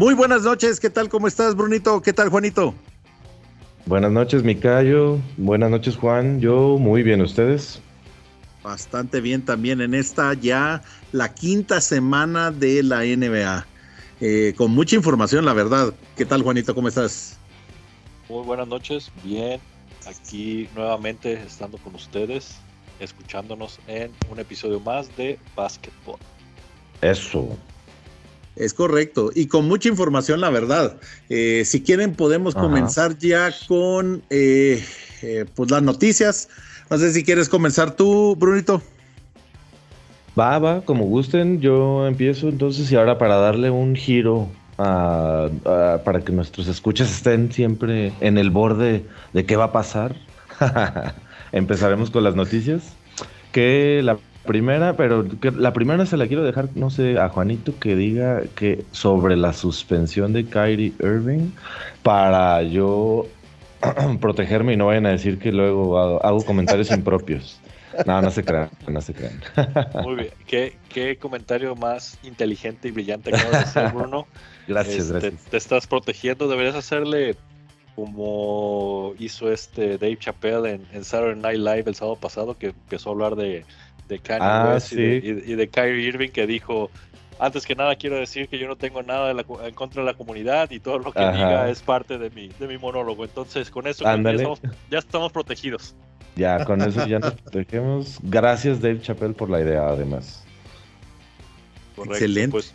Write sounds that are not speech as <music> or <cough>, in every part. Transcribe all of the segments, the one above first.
Muy buenas noches, ¿qué tal? ¿Cómo estás, Brunito? ¿Qué tal, Juanito? Buenas noches, Micayo. Buenas noches, Juan. Yo muy bien, ¿ustedes? Bastante bien también en esta ya la quinta semana de la NBA. Eh, con mucha información, la verdad. ¿Qué tal, Juanito? ¿Cómo estás? Muy buenas noches, bien. Aquí nuevamente estando con ustedes, escuchándonos en un episodio más de Basketball. Eso. Es correcto. Y con mucha información, la verdad. Eh, si quieren, podemos comenzar ya con eh, pues las noticias. No sé si quieres comenzar tú, Brunito. Va, va, como gusten, yo empiezo entonces y ahora para darle un giro para que nuestros escuchas estén siempre en el borde de qué va a pasar. <laughs> Empezaremos con las noticias. Que la primera, pero la primera se la quiero dejar, no sé, a Juanito que diga que sobre la suspensión de Kyrie Irving para yo <clears throat> protegerme y no vayan a decir que luego hago comentarios impropios. No, no se crean, no se crean. <laughs> Muy bien. ¿Qué, comentario más inteligente y brillante acabas de hacer, Bruno. <laughs> gracias, este, gracias. Te estás protegiendo, deberías hacerle como hizo este Dave Chappelle en, Saturday Night Live el sábado pasado, que empezó a hablar de, de Kanye ah, West y, de, Kyrie Irving, que dijo, antes que nada quiero decir que yo no tengo nada en contra de la comunidad y todo lo que diga es parte de mi, de mi monólogo. Entonces, con eso ya estamos protegidos. Ya, con eso ya nos protegemos. Gracias, Dave Chappelle, por la idea, además. Excelente. Pues,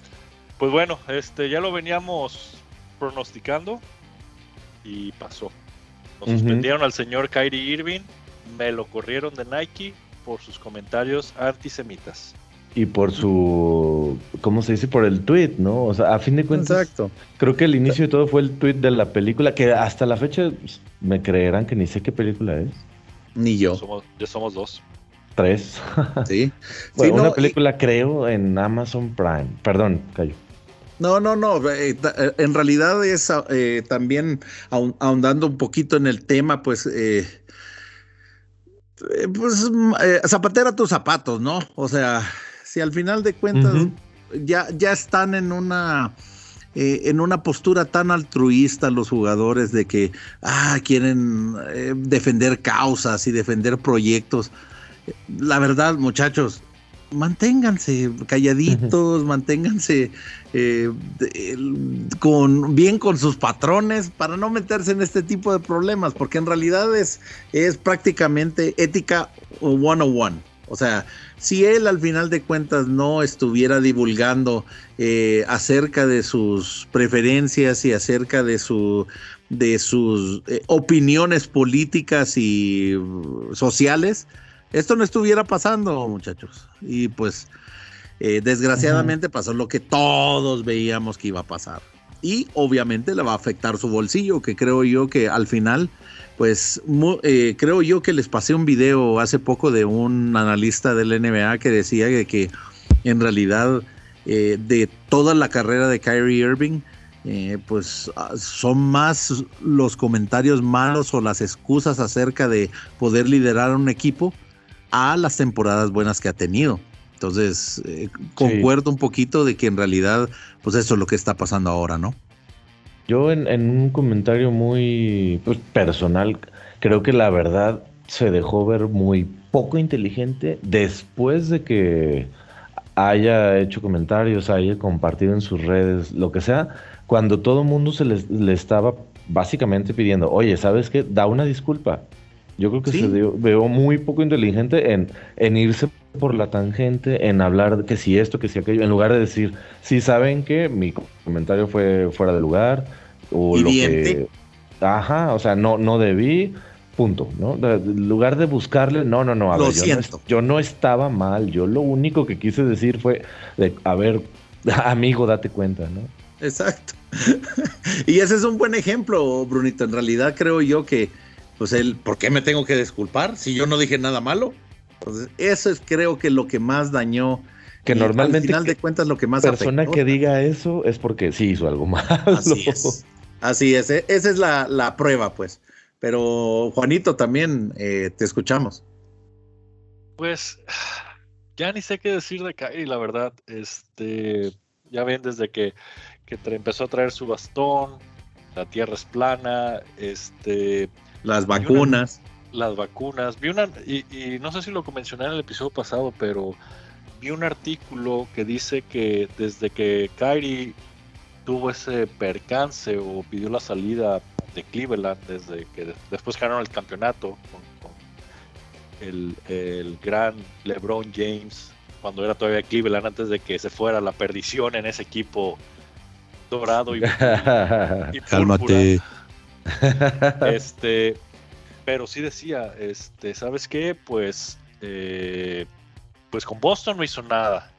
pues, bueno, este, ya lo veníamos pronosticando y pasó. Nos suspendieron al señor Kyrie Irving, me lo corrieron de Nike por sus comentarios antisemitas. Y por su, ¿cómo se dice? Por el tweet, ¿no? O sea, a fin de cuentas, Exacto. creo que el inicio de todo fue el tweet de la película, que hasta la fecha me creerán que ni sé qué película es. Ni yo. ya somos dos. Tres. <laughs> Sí. bueno, una película creo en Amazon Prime. Perdón, Cayo. No, no, no. Eh, eh, en realidad es eh, también ahondando un poquito en el tema, pues, pues zapatera tus zapatos, ¿no? O sea, si al final de cuentas ya, ya están en una eh, en una postura tan altruista los jugadores de que ah, quieren eh, defender causas y defender proyectos. La verdad, muchachos, manténganse calladitos, manténganse eh, con, bien con sus patrones para no meterse en este tipo de problemas, porque en realidad es, es prácticamente ética one-on-one. O sea, si él al final de cuentas no estuviera divulgando eh, acerca de sus preferencias y acerca de, su, de sus eh, opiniones políticas y uh, sociales, esto no estuviera pasando, muchachos. Y pues, eh, desgraciadamente pasó lo que todos veíamos que iba a pasar. Y obviamente le va a afectar su bolsillo, que creo yo que al final pues eh, creo yo que les pasé un video hace poco de un analista del NBA que decía que, en realidad eh, de toda la carrera de Kyrie Irving, eh, pues ah, son más los comentarios malos o las excusas acerca de poder liderar a un equipo a las temporadas buenas que ha tenido. Entonces, concuerdo un poquito de que en realidad, pues eso es lo que está pasando ahora, ¿no? Yo en, un comentario muy pues, personal, creo que la verdad se dejó ver muy poco inteligente después de que haya hecho comentarios, haya compartido en sus redes, lo que sea, cuando todo el mundo se le, estaba básicamente pidiendo, oye, ¿sabes qué? Da una disculpa. Yo creo que se veo muy poco inteligente en, en irse por la tangente, en hablar que si esto, que si aquello, en lugar de decir, si saben que mi comentario fue fuera de lugar, o lo que. Ajá, o sea, no, no debí, punto, ¿no? En lugar de buscarle, no, no, no, a lo ver, siento. Yo, no, estaba mal, yo lo único que quise decir fue, de, a ver, <laughs> amigo, date cuenta, ¿no? Exacto. <laughs> y ese es un buen ejemplo, Brunito. En realidad creo yo que, pues él, ¿por qué me tengo que disculpar si yo no dije nada malo? Entonces, eso es creo que lo que más dañó. Que normalmente. Al final de cuentas, lo que más persona que diga eso es porque sí hizo algo malo. Así es. Así es. E, esa es la, prueba, pues. Pero, Juanito, también eh, te escuchamos. Pues <sighs> ya ni sé qué decir de Kyrie, la verdad. Este, ya ven, desde que, que empezó a traer su bastón, la tierra es plana, este... Las vacunas. las vacunas. Vi una, y, y, no sé si lo mencioné en el episodio pasado, pero vi un artículo que dice que desde que Kyrie tuvo ese percance o pidió la salida de Cleveland, desde que después ganaron el campeonato con, el, el, gran LeBron James, cuando era todavía Cleveland, antes de que se fuera la perdición en ese equipo dorado y, <laughs> y Cálmate. <laughs> Este, pero sí decía, este, ¿sabes qué? Pues, eh, pues con Boston no hizo nada.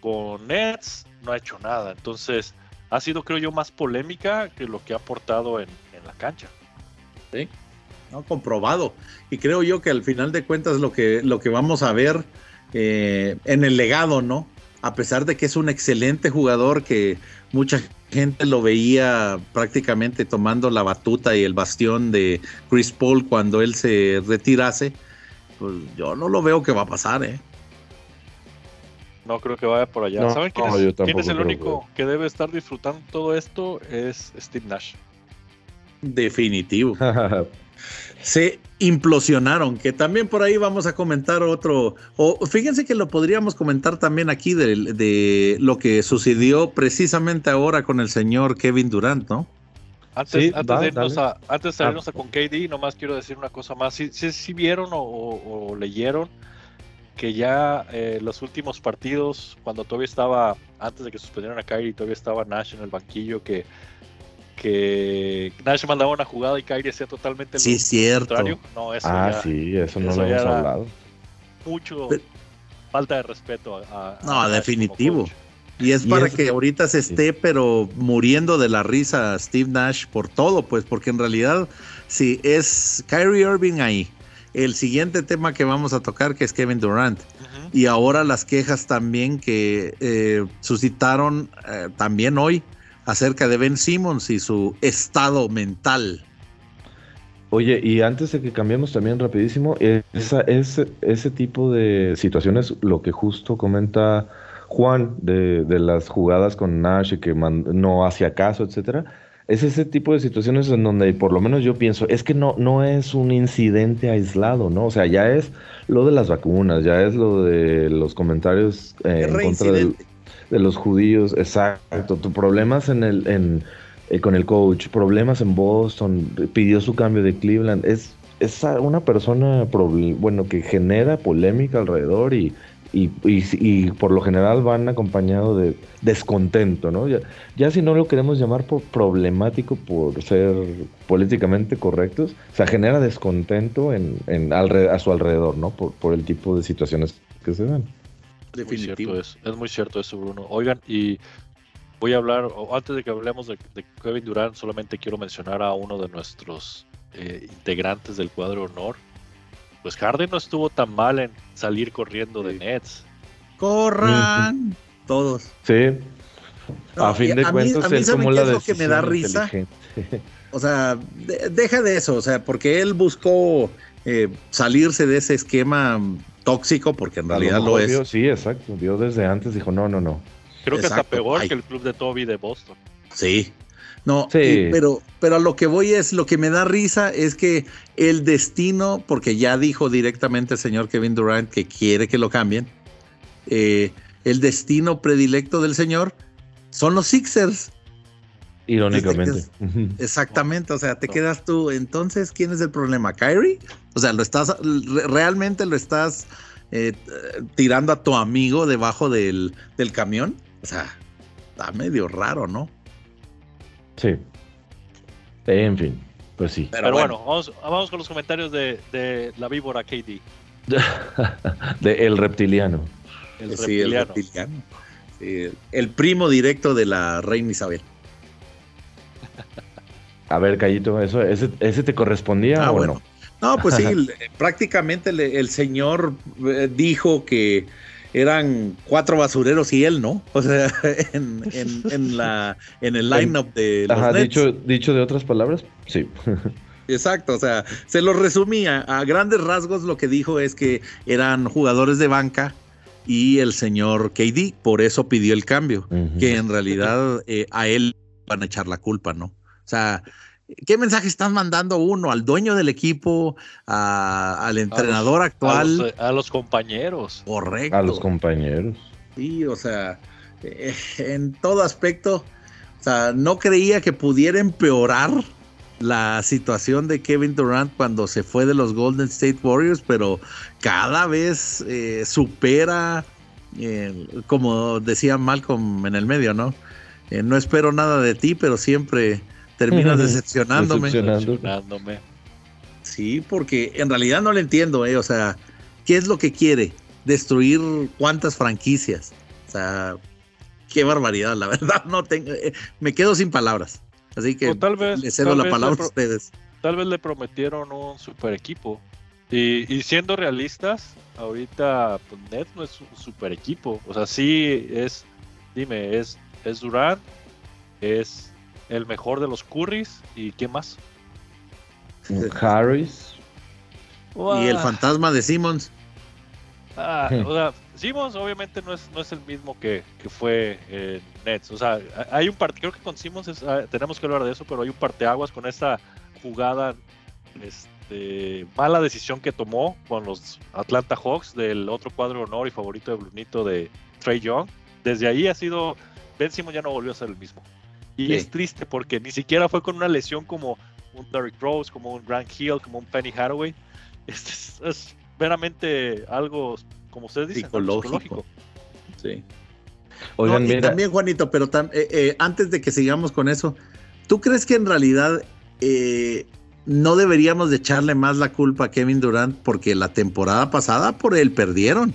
Con Nets no ha hecho nada. Entonces, ha sido, creo yo, más polémica que lo que ha aportado en, en la cancha. Sí, no, comprobado. Y creo yo que al final de cuentas lo que, lo que vamos a ver eh, en el legado, ¿no? A pesar de que es un excelente jugador que mucha gente lo veía prácticamente tomando la batuta y el bastión de Chris Paul cuando él se retirase, pues yo no lo veo que va a pasar, ¿eh? No creo que vaya por allá. ¿Saben quién, es, el único que... debe estar disfrutando todo esto? Es Steve Nash. Definitivo. <laughs> se implosionaron, que también por ahí vamos a comentar otro, o fíjense que lo podríamos comentar también aquí de, lo que sucedió precisamente ahora con el señor Kevin Durant, ¿no? Antes, de irnos a, antes de irnos a con KD, nomás quiero decir una cosa más. Si, si, vieron o, leyeron que ya eh, los últimos partidos, cuando todavía estaba, antes de que suspendieran a Kyrie, todavía estaba Nash en el banquillo, que que Nash mandaba una jugada y Kyrie hacía totalmente sí, cierto. No, eso ah, sí, eso no lo hemos hablado. Mucho falta de respeto a, No, definitivo. Y es para que ahorita se esté, pero muriendo de la risa Steve Nash por todo, pues, porque en realidad, si es Kyrie Irving ahí, el siguiente tema que vamos a tocar, que es Kevin Durant, y ahora las quejas también que eh, suscitaron eh, también hoy acerca de Ben Simmons y su estado mental. Oye, y antes de que cambiemos también rapidísimo, esa, ese, ese tipo de situaciones, lo que justo comenta Juan de, las jugadas con Nash y que no hacía caso, etcétera, es ese tipo de situaciones en donde por lo menos yo pienso, es que no, no es un incidente aislado, ¿no? O sea, ya es lo de las vacunas, ya es lo de los comentarios eh, en contra del de los judíos, exacto. Tu problemas en el, en, eh, con el coach, problemas en Boston, pidió su cambio de Cleveland. Es, es una persona bueno que genera polémica alrededor y, y, y, por lo general van acompañado de descontento, ¿no? Ya, ya si no lo queremos llamar por problemático por ser políticamente correctos, o sea, genera descontento en, en a su alrededor, ¿no? Por, por el tipo de situaciones que se dan. Definitivo. es, muy cierto eso, Bruno. Oigan, y voy a hablar, antes de que hablemos de, Kevin Durant, solamente quiero mencionar a uno de nuestros eh, integrantes del cuadro honor. Pues Harden no estuvo tan mal en salir corriendo de Nets. Corran todos. Sí. a fin de cuentas, es como la lo que me da risa. <laughs> O sea, deja de eso, o sea, porque él buscó eh, salirse de ese esquema tóxico, porque en realidad lo, es. sí, exacto. Vio desde antes, dijo, no, no, no. Creo que está peor que el club de Toby de Boston. Sí. No, pero, pero a lo que voy es, lo que me da risa es que el destino, porque ya dijo directamente el señor Kevin Durant que quiere que lo cambien, eh, el destino predilecto del señor son los Sixers. Irónicamente. exactamente, o sea, te quedas tú. Entonces, ¿quién es el problema? ¿Kyrie? O sea, lo estás, realmente lo estás eh, tirando a tu amigo debajo del, camión. O sea, está medio raro, ¿no? Sí. En fin, pues sí. Pero, bueno, vamos, con los comentarios de, la víbora KD. <laughs> de El Reptiliano. El sí, reptiliano. el reptiliano. el primo directo de la reina Isabel. A ver, Cayito, ¿eso, ese, ese te correspondía ah, o bueno. no? pues sí, <laughs> prácticamente el señor eh, dijo que eran cuatro basureros y él, ¿no? O sea, <laughs> en, en, la, en el <laughs> lineup de los Ajá, Dicho, dicho de otras palabras, sí. Exacto, o sea, se lo resumía. A grandes rasgos lo que dijo es que eran jugadores de banca y el señor KD, por eso pidió el cambio, que en realidad eh, a él van a echar la culpa, ¿no? O sea, ¿qué mensaje están mandando uno al dueño del equipo, al entrenador actual? A los, compañeros. Correcto. A los compañeros. Sí, o sea, eh, en todo aspecto, o sea, no creía que pudiera empeorar la situación de Kevin Durant cuando se fue de los Golden State Warriors, pero cada vez eh, supera, eh, como decía Malcolm en el medio, ¿no? Eh, no espero nada de ti, pero siempre terminas decepcionándome. decepcionándome. Sí, porque en realidad no le entiendo, ¿eh? O sea, ¿qué es lo que quiere? Destruir cuántas franquicias. O sea, qué barbaridad, la <laughs> verdad, no tengo, me quedo sin palabras. Así que tal vez, le cedo la palabra a ustedes. Tal vez le prometieron un super equipo. Y, siendo realistas, ahorita pues, Nets no es un super equipo. O sea, sí es, dime, es, es Durant, es el mejor de los Currys y ¿qué más? Harris. Y el fantasma de Simmons. Ah, o sea, Simmons obviamente no es, no es el mismo que, fue en Nets. O sea, hay un parte, creo que con Simmons ah, tenemos que hablar de eso, pero hay un parteaguas con esa jugada, este, mala decisión que tomó con los Atlanta Hawks del otro cuadro de honor y favorito de Brunito de Trey Young. Desde ahí ha sido, Ben Simmons ya no volvió a ser el mismo. Y es triste porque ni siquiera fue con una lesión como un Derrick Rose, como un Grant Hill, como un Penny Hathaway. Este <laughs> es veramente algo, como ustedes dicen, psicológico. Sí. Oigan, y también, Juanito, pero eh, eh, antes de que sigamos con eso, ¿tú crees que en realidad eh, no deberíamos de echarle más la culpa a Kevin Durant porque la temporada pasada por él perdieron?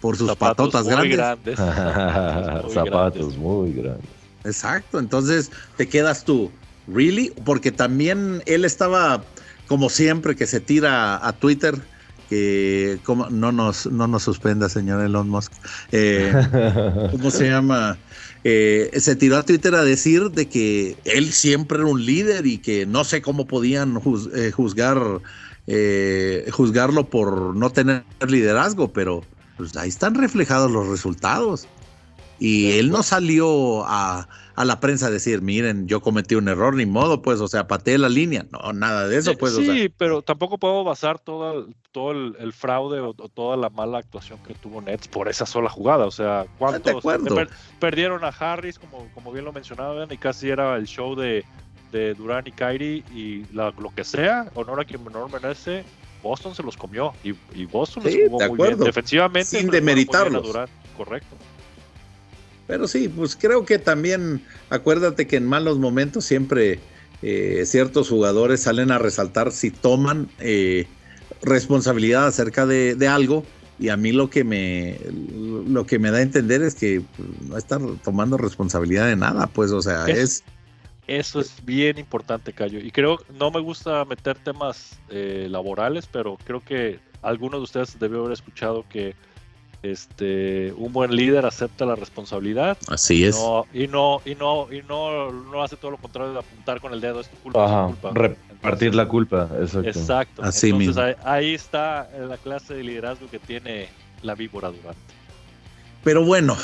Por sus patotas grandes. <laughs> Zapatos muy grandes. Exacto, entonces te quedas tú, ¿really? Porque también él estaba, como siempre, que se tira a Twitter que como, no nos no nos suspenda señor Elon Musk eh, <laughs> cómo se llama eh, se tiró a Twitter a decir de que él siempre era un líder y que no sé cómo podían eh, juzgar juzgarlo por no tener liderazgo pero pues ahí están reflejados los resultados y él no salió a, la prensa a decir, miren, yo cometí un error, ni modo, pues, o sea, pateé la línea. No, nada de eso, pues. Sí, pero tampoco puedo basar todo, todo el, fraude o, toda la mala actuación que tuvo Nets por esa sola jugada. O sea, ¿cuántos perdieron a Harris, como, como bien lo mencionaban, y casi era el show de, de Durán y Kyrie y lo que sea, honor a quien menor merece, Boston se los comió y, Boston les jugó muy bien defensivamente. Sin demeritarlos. correcto. Pero sí, pues creo que también, acuérdate que en malos momentos siempre eh, ciertos jugadores salen a resaltar si toman eh, responsabilidad acerca de, algo. Y a mí lo que me lo que me da a entender es que pues, no están tomando responsabilidad de nada, pues, o sea, es, eso es bien importante, Cayo. Y creo, no me gusta meter temas eh, laborales, pero creo que algunos de ustedes debió haber escuchado que este un buen líder acepta la responsabilidad. Así es. y no y no y no no hace todo lo contrario de apuntar con el dedo es tu culpa, repartir la culpa exacto, exacto. Así entonces Ahí, está la clase de liderazgo que tiene la víbora durante. Pero bueno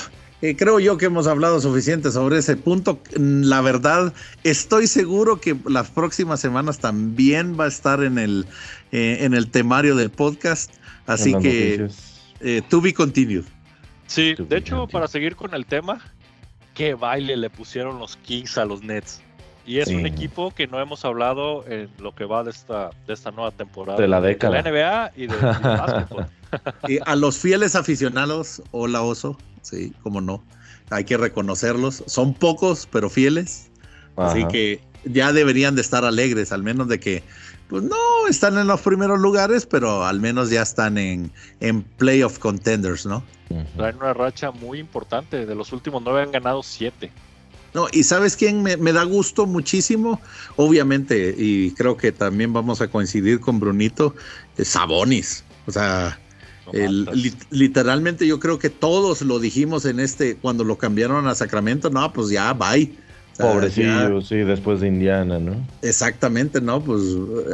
eh, creo yo que hemos hablado suficiente sobre ese punto. La verdad, estoy seguro que las próximas semanas también va a estar en el, eh, en el temario del podcast. Así que eh, to be continued. Sí, de hecho, para seguir con el tema, qué baile le pusieron los Kings a los Nets. Y es un equipo que no hemos hablado en lo que va de esta, de esta nueva temporada. De la década. De la NBA y de, <laughs> básquetbol. Y a los fieles aficionados, hola oso, sí, como no. Hay que reconocerlos. Son pocos, pero fieles. Así que ya deberían de estar alegres, al menos de que pues no están en los primeros lugares, pero al menos ya están en, en playoff contenders, ¿no? Traen una racha muy importante. De los últimos nueve han ganado siete. No, y sabes quién me, da gusto muchísimo, obviamente, y creo que también vamos a coincidir con Brunito, Sabonis. O sea, literalmente yo creo que todos lo dijimos en este, cuando lo cambiaron a Sacramento, no, pues ya, bye. Pobrecillo, sí, después de Indiana, ¿no? Exactamente, ¿no? Pues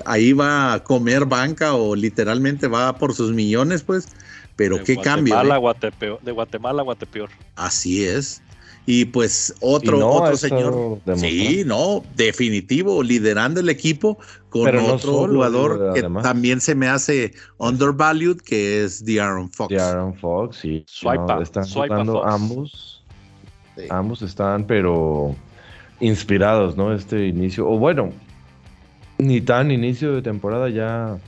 ahí va a comer banca o literalmente va por sus millones, pues. Pero qué cambio. ¿eh? de Guatemala a Guatepeor. Así es. Y pues otro, otro señor. Sí, no, definitivo, liderando el equipo con otro jugador que también se me hace undervalued, que es The Aaron Fox. The Aaron Fox, sí. están jugando ambos. Ambos están, pero inspirados, ¿no? Este inicio. O bueno, ni tan inicio de temporada ya.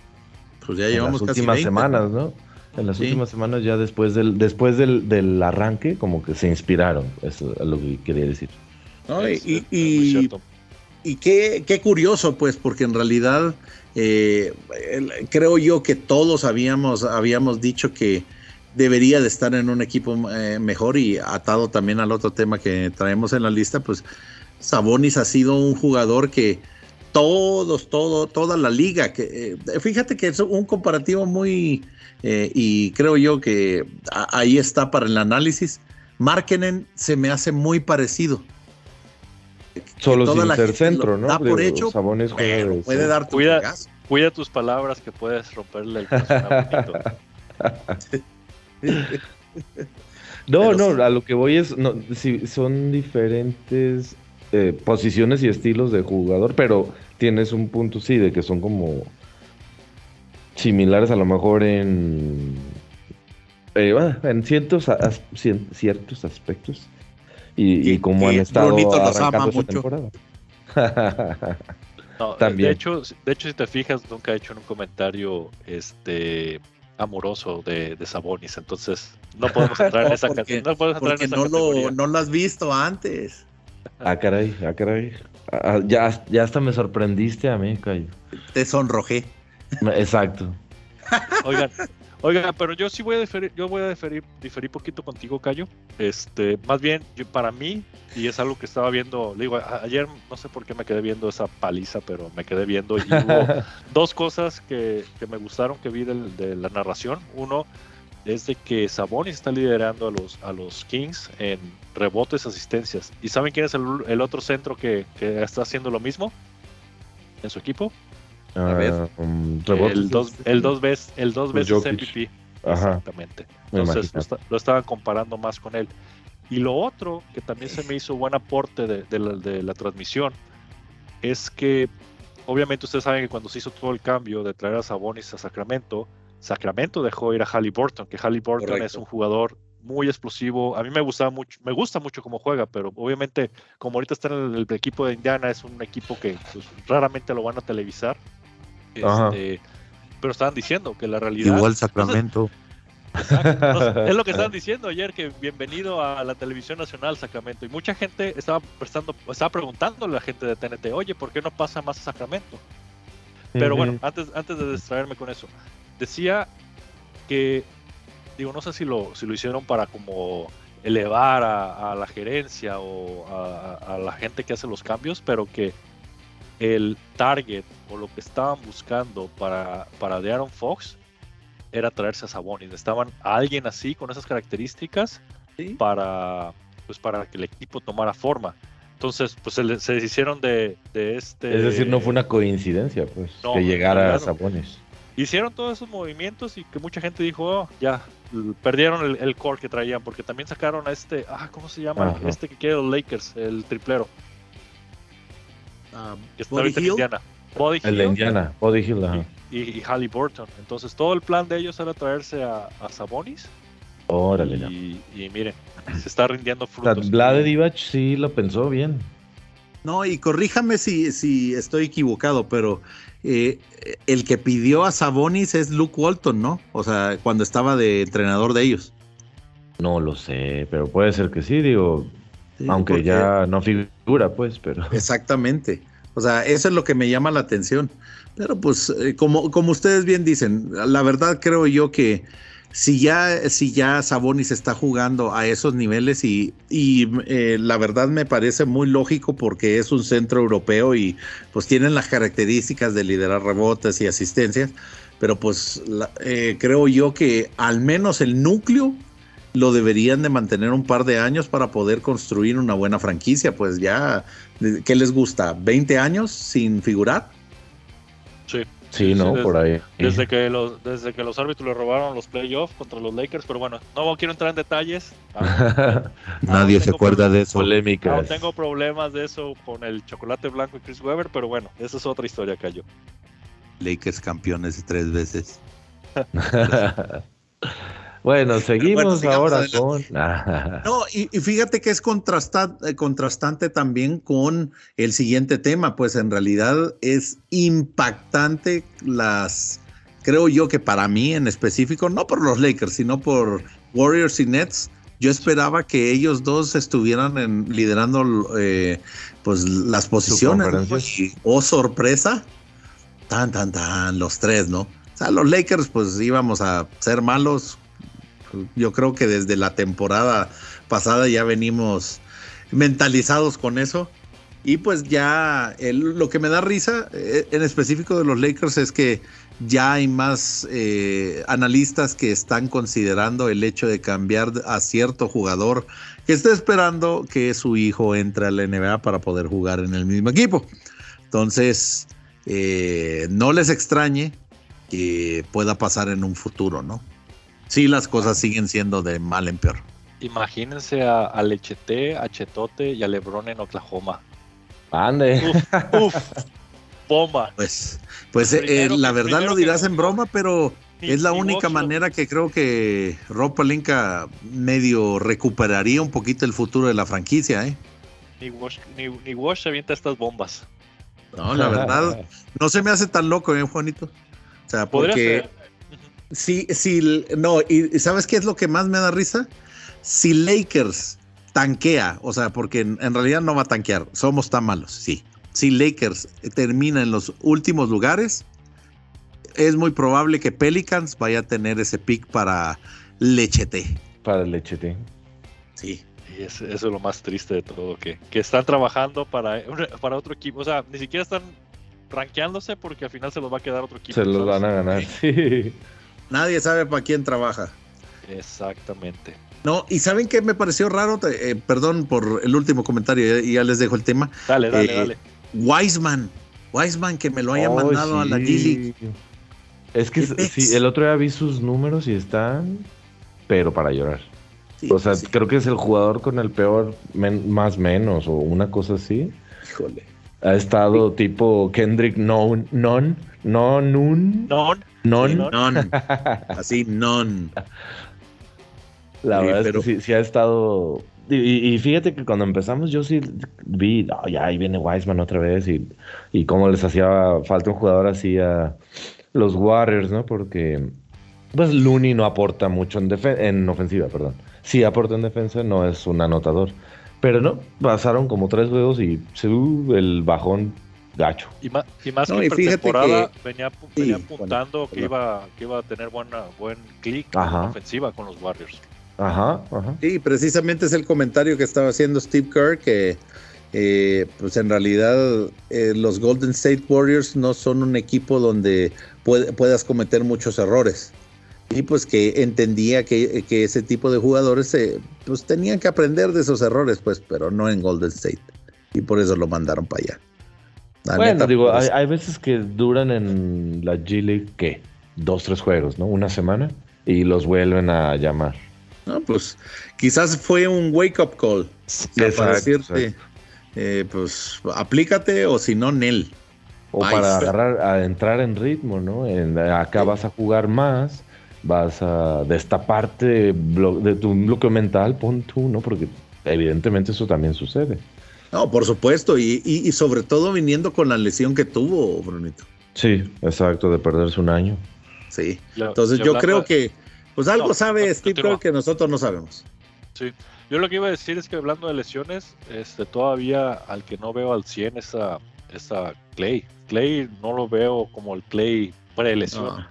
Pues ya llevamos las últimas semanas, ¿no? En las últimas semanas, ya después del, después del, arranque, como que se inspiraron. Eso es lo que quería decir. y, y, qué, curioso, pues, porque en realidad eh, creo yo que todos habíamos, habíamos dicho que debería de estar en un equipo eh, mejor y atado también al otro tema que traemos en la lista, pues Sabonis ha sido un jugador que todos, todo, toda la liga, que eh, fíjate que es un comparativo muy, eh, y creo yo que ahí está para el análisis. Markenen se me hace muy parecido. Solo sin ser centro, ¿no? Da por hecho, puede dar tu cuida, cuida tus palabras que puedes romperle el <laughs> No, no, a lo que voy es, no, si son diferentes eh, posiciones y estilos de jugador, pero tienes un punto, sí, de que son como similares a lo mejor en eh, en ciertos, ciertos aspectos y, como han estado arrancando esta temporada. <laughs> También. De hecho, de hecho, si te fijas, nunca he hecho un comentario este amoroso de, de Sabonis, entonces no podemos entrar en <laughs> esa porque, no, podemos entrar en esa no lo, no lo has visto antes. Ah, caray, ah, caray. Ah, ya, ya hasta me sorprendiste a mí, Cayo. Te sonrojé. Exacto. Oigan, oigan, pero yo sí voy a diferir, yo voy a diferir, diferir poquito contigo, Cayo. Este, más bien, para mí, y es algo que estaba viendo, le digo, ayer no sé por qué me quedé viendo esa paliza, pero me quedé viendo y hubo <laughs> dos cosas que, me gustaron que vi de la narración. Uno es de que Sabonis está liderando a los, a los Kings en rebotes, asistencias. ¿Y saben quién es el, otro centro que, está haciendo lo mismo en su equipo? A ver. Um, el dos, el dos veces, el dos veces MVP. Exactamente. Entonces lo, estaban comparando más con él. Y lo otro que también se me hizo buen aporte de, la, transmisión es que obviamente ustedes saben que cuando se hizo todo el cambio de traer a Sabonis a Sacramento, Sacramento dejó ir a Halliburton, que Halliburton es un jugador muy explosivo. A mí me gusta mucho, me gusta mucho cómo juega, pero obviamente como ahorita está en el, equipo de Indiana, es un equipo que pues, raramente lo van a televisar. Este, pero estaban diciendo que la realidad. Igual <laughs> Sacramento. <laughs> es lo que estaban diciendo ayer, que bienvenido a la televisión nacional Sacramento. Y mucha gente estaba prestando, estaba preguntando a la gente de TNT, oye, ¿por qué no pasa más a Sacramento? Pero bueno, antes, antes de distraerme con eso, decía que digo, no sé si lo, si lo hicieron para como elevar a, la gerencia o a, la gente que hace los cambios, pero que el target o lo que estaban buscando para, para de Aaron Fox era traerse a Sabonis. Estaban a alguien así, con esas características, para, pues, para que el equipo tomara forma. Entonces, pues se, se deshicieron de, este. Es decir, no fue una coincidencia, pues, que llegara a Sabonis hicieron todos esos movimientos y que mucha gente dijo, oh, ya, perdieron el, core que traían, porque también sacaron a este, ah, ¿cómo se llama? Este que quiere los Lakers, el triplero. Um, Body Hill. el de Indiana, Body Hill, Y, y, Halliburton. Entonces todo el plan de ellos era traerse a, a Sabonis. Órale, y, y, miren, se está rindiendo frutos. Vlade Divac sí lo pensó bien. No, y corríjame si, si estoy equivocado, pero eh, el que pidió a Sabonis es Luke Walton, ¿no? O sea, cuando estaba de entrenador de ellos. No lo sé, pero puede ser que sí, digo, aunque ya no figura, pues, pero. Exactamente. O sea, eso es lo que me llama la atención. Pero pues, eh, como, como ustedes bien dicen, la verdad creo yo que si ya, si ya Sabonis está jugando a esos niveles y, eh, la verdad me parece muy lógico porque es un centro europeo y pues tienen las características de liderar rebotes y asistencias, pero pues eh, creo yo que al menos el núcleo lo deberían de mantener un par de años para poder construir una buena franquicia. Pues ya, ¿qué les gusta? ¿20 años sin figurar? Sí. Sí, no, por ahí. Desde que, los, desde que los árbitros le robaron los playoffs contra los Lakers, pero bueno, no quiero entrar en detalles. <laughs> Nadie se acuerda de eso. Polémica. No tengo problemas de eso con el chocolate blanco y Chris Webber, pero bueno, esa es otra historia, Cayo. Lakers campeones tres veces. <laughs> Bueno, seguimos ahora con. <laughs> no, y, fíjate que es eh, contrastante también con el siguiente tema, pues en realidad es impactante las. Creo yo que para mí en específico, no por los Lakers, sino por Warriors y Nets, yo esperaba que ellos dos estuvieran liderando eh, pues las posiciones. Y, oh, sorpresa, tan, tan, tan, los tres, ¿no? O sea, los Lakers, pues íbamos a ser malos yo creo que desde la temporada pasada ya venimos mentalizados con eso. Y pues ya lo que me da risa eh, en específico de los Lakers es que ya hay más eh, analistas que están considerando el hecho de cambiar a cierto jugador que está esperando que su hijo entre a la NBA para poder jugar en el mismo equipo. Entonces, eh, no les extrañe que pueda pasar en un futuro, ¿no? Sí las cosas siguen siendo de mal en peor. Imagínense a, a Lechete, a Chetote y a Lebron en Oklahoma. Ande. Uf, bomba. Pues, pues eh, la verdad lo dirás en broma, pero es la única manera que creo que Rob Palinka medio recuperaría un poquito el futuro de la franquicia, ¿eh? Ni Wash, ni, Wash se avienta estas bombas. No, la verdad, <laughs> no se me hace tan loco, ¿eh, Juanito? O sea, porque Sí, sí, no, y ¿sabes qué es lo que más me da risa? Si Lakers tanquea, o sea, porque en, realidad no va a tanquear, somos tan malos, sí. Si Lakers termina en los últimos lugares, es muy probable que Pelicans vaya a tener ese pick para Lechete. Para Lechete. Sí. Y eso, es lo más triste de todo, que, que están trabajando para, para otro equipo. O sea, ni siquiera están rankeándose porque al final se los va a quedar otro equipo. Se los van a ganar, sí. Nadie sabe para quién trabaja. Exactamente. No, y ¿saben qué me pareció raro? Eh, perdón por el último comentario, y ya les dejo el tema. Dale, dale, eh, dale. Wiseman, Wiseman que me lo haya mandado a la G Es que sí, el otro día vi sus números y están, pero para llorar. o sea, creo que es el jugador con el peor más menos o una cosa así. Híjole. Ha estado tipo Kendrick Non, Non, Non, Non. Non. Non. non. <laughs> Así, non. La verdad es que sí, ha estado. Y, fíjate que cuando empezamos yo sí vi, ya ahí viene Wiseman otra vez y, y cómo les hacía falta un jugador así a los Warriors, ¿no? Porque pues Looney no aporta mucho en, en ofensiva, perdón. Sí aporta en defensa, no es un anotador. Pero no, pasaron como tres juegos y se, el bajón gacho. Y más, y más que temporada venía, apuntando que, iba, que iba a tener buena, buen clic ofensiva con los Warriors. Ajá, ajá. Sí, precisamente es el comentario que estaba haciendo Steve Kerr, que eh, pues en realidad eh, los Golden State Warriors no son un equipo donde puedas cometer muchos errores. Y pues que entendía que, ese tipo de jugadores eh, pues tenían que aprender de esos errores, pues, pero no en Golden State. Y por eso lo mandaron para allá bueno, digo, pues, hay, veces que duran en la G League, ¿qué? Dos, tres juegos, ¿no? Una semana y los vuelven a llamar. No, pues quizás fue un wake-up call. para decirte, eh, pues aplícate o si no, Nel. O para agarrar, a entrar en ritmo, ¿no? acá vas a jugar más, vas a destaparte de tu bloqueo mental, pon tú, ¿no? Porque evidentemente eso también sucede. No, por supuesto, y, sobre todo viniendo con la lesión que tuvo, Brunito. Sí, exacto, de perderse un año. Sí, entonces yo creo que, pues algo sabe Steve que nosotros no sabemos. Sí, yo lo que iba a decir es que hablando de lesiones, este, todavía al que no veo al 100 esa, esa Clay. Clay no lo veo como el Clay pre-lesión.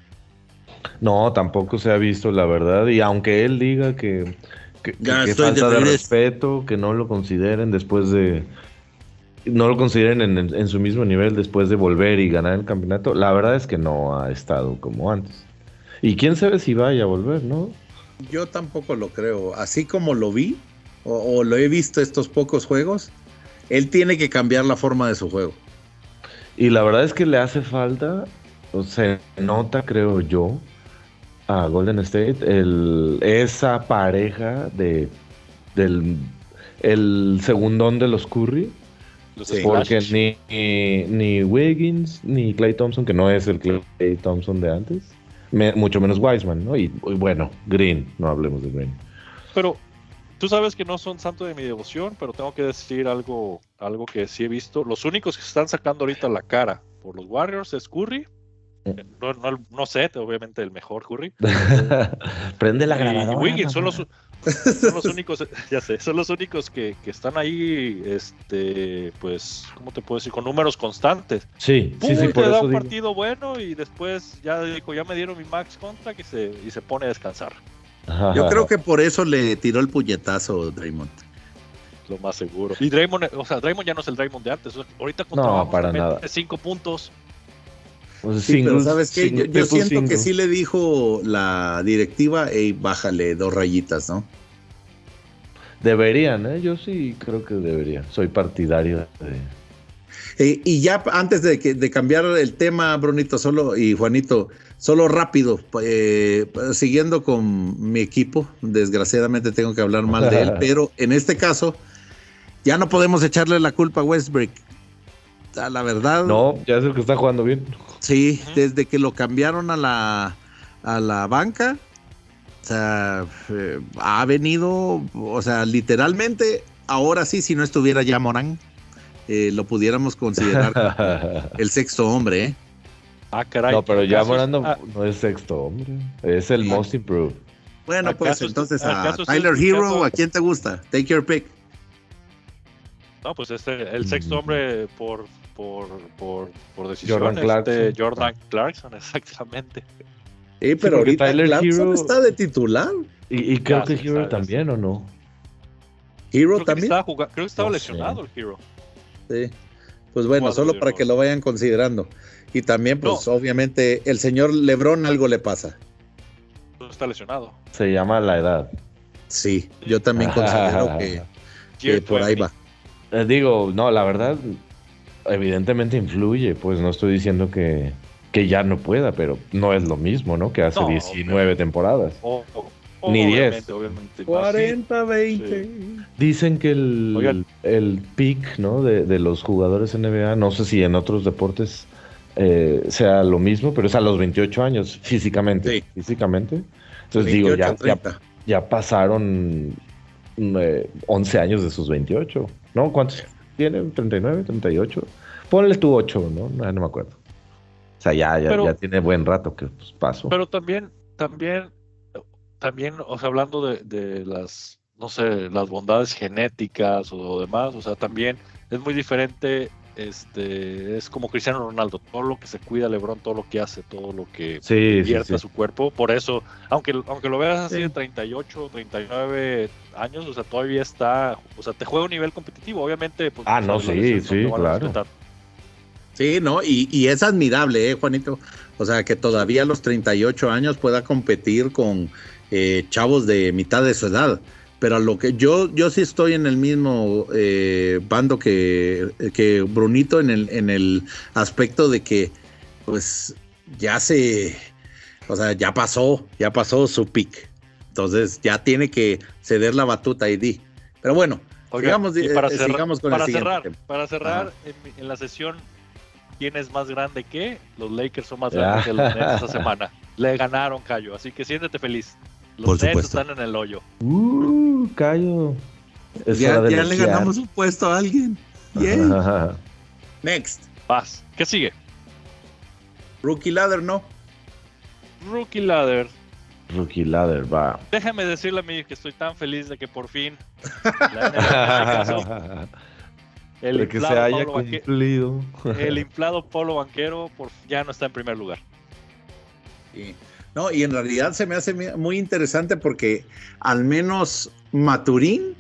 no, tampoco se ha visto, la verdad, y aunque él diga que que, falta de, respeto, que no lo consideren después de. No lo consideren en, su mismo nivel después de volver y ganar el campeonato. La verdad es que no ha estado como antes. Y quién sabe si vaya a volver, ¿no? Yo tampoco lo creo. Así como lo vi, o, lo he visto estos pocos juegos, él tiene que cambiar la forma de su juego. Y la verdad es que le hace falta, o se nota, creo yo, a Golden State, el, esa pareja de del el segundón de los Curry. porque ni, ni, Wiggins ni Clay Thompson, que no es el Clay Thompson de antes, mucho menos Wiseman, ¿no? Y, bueno, Green, no hablemos de Green. Pero tú sabes que no son santo de mi devoción, pero tengo que decir algo, algo que sí he visto. Los únicos que están sacando ahorita la cara por los Warriors es Curry. Mm. No, no, no sé, obviamente el mejor Curry. <laughs> Prende la grabadora. Y Wiggins son los, son los únicos, <laughs> ya sé, son los únicos que, están ahí, este, pues, ¿cómo te puedo decir? Con números constantes. Sí, sí, sí, por te da un partido bueno y después ya dijo, ya me dieron mi max contra que se, y se pone a descansar. Yo creo que por eso le tiró el puñetazo Draymond. Lo más seguro. Y Draymond, o sea, Draymond ya no es el Draymond de antes. Ahorita contra no, para nada. cinco puntos. Sí, pero ¿sabes qué? Yo, siento que sí le dijo la directiva, hey, bájale dos rayitas, ¿no? Deberían, ¿eh? Yo sí creo que deberían. Soy partidario de... Eh, y ya antes de, que, de cambiar el tema, Brunito, solo y Juanito, solo rápido, eh, siguiendo con mi equipo, desgraciadamente tengo que hablar mal de él, <laughs> pero en este caso ya no podemos echarle la culpa a Westbrook. La verdad. No, ya es el que está jugando bien. Sí, desde que lo cambiaron a la, a la banca, o sea, eh, ha venido, o sea, literalmente, ahora sí, si no estuviera ya Morán, eh, lo pudiéramos considerar <laughs> el sexto hombre, ¿eh? Ah, caray. No, pero ya Morán no, es sexto hombre, es el most improved. Bueno, pues entonces a Tyler Hero, ¿a quién te gusta? Take your pick. No, pues este, el sexto hombre por por, por, por decisión. Jordan este, Clarkson. Jordan Clarkson, <laughs> exactamente. Sí, pero ahorita Tyler Clarkson está de titular. Y, creo que Hero también, ¿o no? Hero también. creo que estaba lesionado el Hero. Sí. Pues bueno, solo para que lo vayan considerando. Y también, pues obviamente, el señor Lebron algo le pasa. Está lesionado. Se llama la edad. Sí, yo también <laughs> considero que, por ahí va. Eh, digo, no, la verdad, evidentemente influye, pues no estoy diciendo que, ya no pueda, pero no es lo mismo, ¿no? Que hace 19 temporadas. Ni 10. 40, 20. Dicen que el, el peak ¿no? De, los jugadores NBA, no sé si en otros deportes eh, sea lo mismo, pero es a los 28 años físicamente. Físicamente. Entonces digo, ya, ya, pasaron 11 eh, años de sus 28. ¿No? ¿Cuántos? tiene 39, 38. Ponle tu 8, ¿no? No, me acuerdo. O sea, ya, ya, tiene buen rato que pues, pasó. Pero también, también, también, o sea, hablando de, de las, no sé, las bondades genéticas o demás, o sea, también es muy diferente este es como Cristiano Ronaldo, todo lo que se cuida LeBron, todo lo que hace, todo lo que sí, a su cuerpo, por eso, aunque, aunque lo veas así de 38, 39 años, o sea, todavía está, o sea, te juega a un nivel competitivo, obviamente. Pues, ah, no, sí, sí, claro. Sí, no, y, y, es admirable, ¿eh, Juanito? O sea, que todavía a los 38 años pueda competir con eh, chavos de mitad de su edad pero a lo que yo, yo sí estoy en el mismo eh, bando que, que Brunito en el, en el aspecto de que pues ya se, o sea, ya pasó, ya pasó su pick. Entonces ya tiene que ceder la batuta y di. Pero bueno, sigamos, para, eh, cerrar, con para cerrar, para cerrar en, la sesión, ¿quién es más grande que? Los Lakers son más grandes que los Nets esta <laughs> semana. Le ganaron, Cayo, así que siéntete feliz. Los Nets están en el hoyo. Uh, Cayo. ya, le ganamos un puesto a alguien. <laughs> Next. Paz. ¿Qué sigue? Rookie Ladder, ¿no? Rookie Ladder. Rookie Ladder, va. Déjame decirle a mí que estoy tan feliz de que por fin <laughs> el de que se haya cumplido. el inflado polo banquero por, ya no está en primer lugar. Sí. No, y en realidad se me hace muy interesante porque al menos Maturín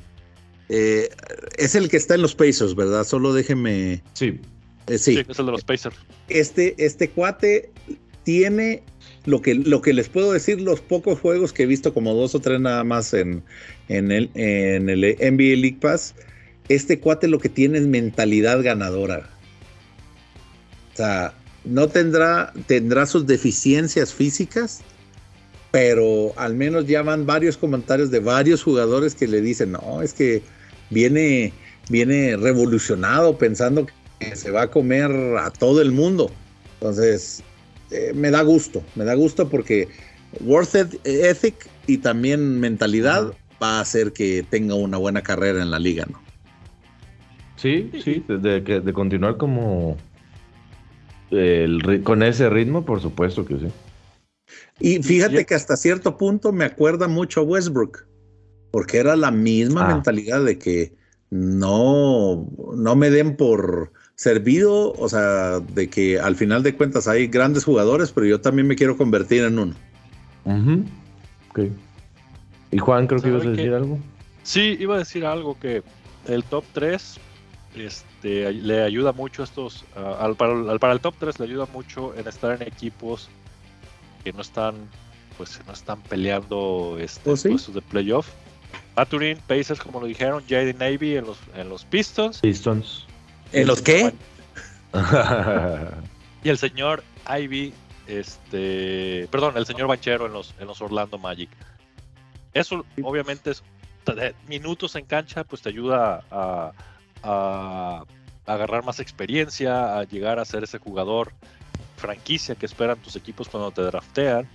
eh, es el que está en los Pacers, ¿verdad? Solo déjeme. Sí. Eh, sí. es el de los Pacers. Este, este cuate tiene lo que, lo que les puedo decir, los pocos juegos que he visto, como dos o tres nada más en, en, el, en el NBA League Pass, este cuate lo que tiene es mentalidad ganadora. O sea, no tendrá, tendrá sus deficiencias físicas, pero al menos ya van varios comentarios de varios jugadores que le dicen, no, es que viene, viene revolucionado pensando que se va a comer a todo el mundo. Entonces, eh, me da gusto, me da gusto porque worth ethic y también mentalidad va a hacer que tenga una buena carrera en la liga, ¿no? Sí, sí, de, de continuar como con ese ritmo, por supuesto que sí. Y fíjate que hasta cierto punto me acuerda mucho a Westbrook, porque era la misma ah. mentalidad de que no, no me den por servido, o sea, de que al final de cuentas hay grandes jugadores, pero yo también me quiero convertir en uno. Y Juan, creo que ibas a decir algo. Sí, iba a decir algo que el top 3 este, le ayuda mucho estos, al, para, el top 3 le ayuda mucho en estar en equipos que no están, pues no están peleando este, ¿Oh, puestos de playoff. Maturin, Pacers, como lo dijeron, JD Navy en los, en los Pistons. Pistons. ¿En los qué? <laughs> y el señor Ivy, este, perdón, el señor Banchero en los, en los Orlando Magic. Eso obviamente es minutos en cancha, pues te ayuda a, a, agarrar más experiencia, a llegar a ser ese jugador franquicia que esperan tus equipos cuando te draftean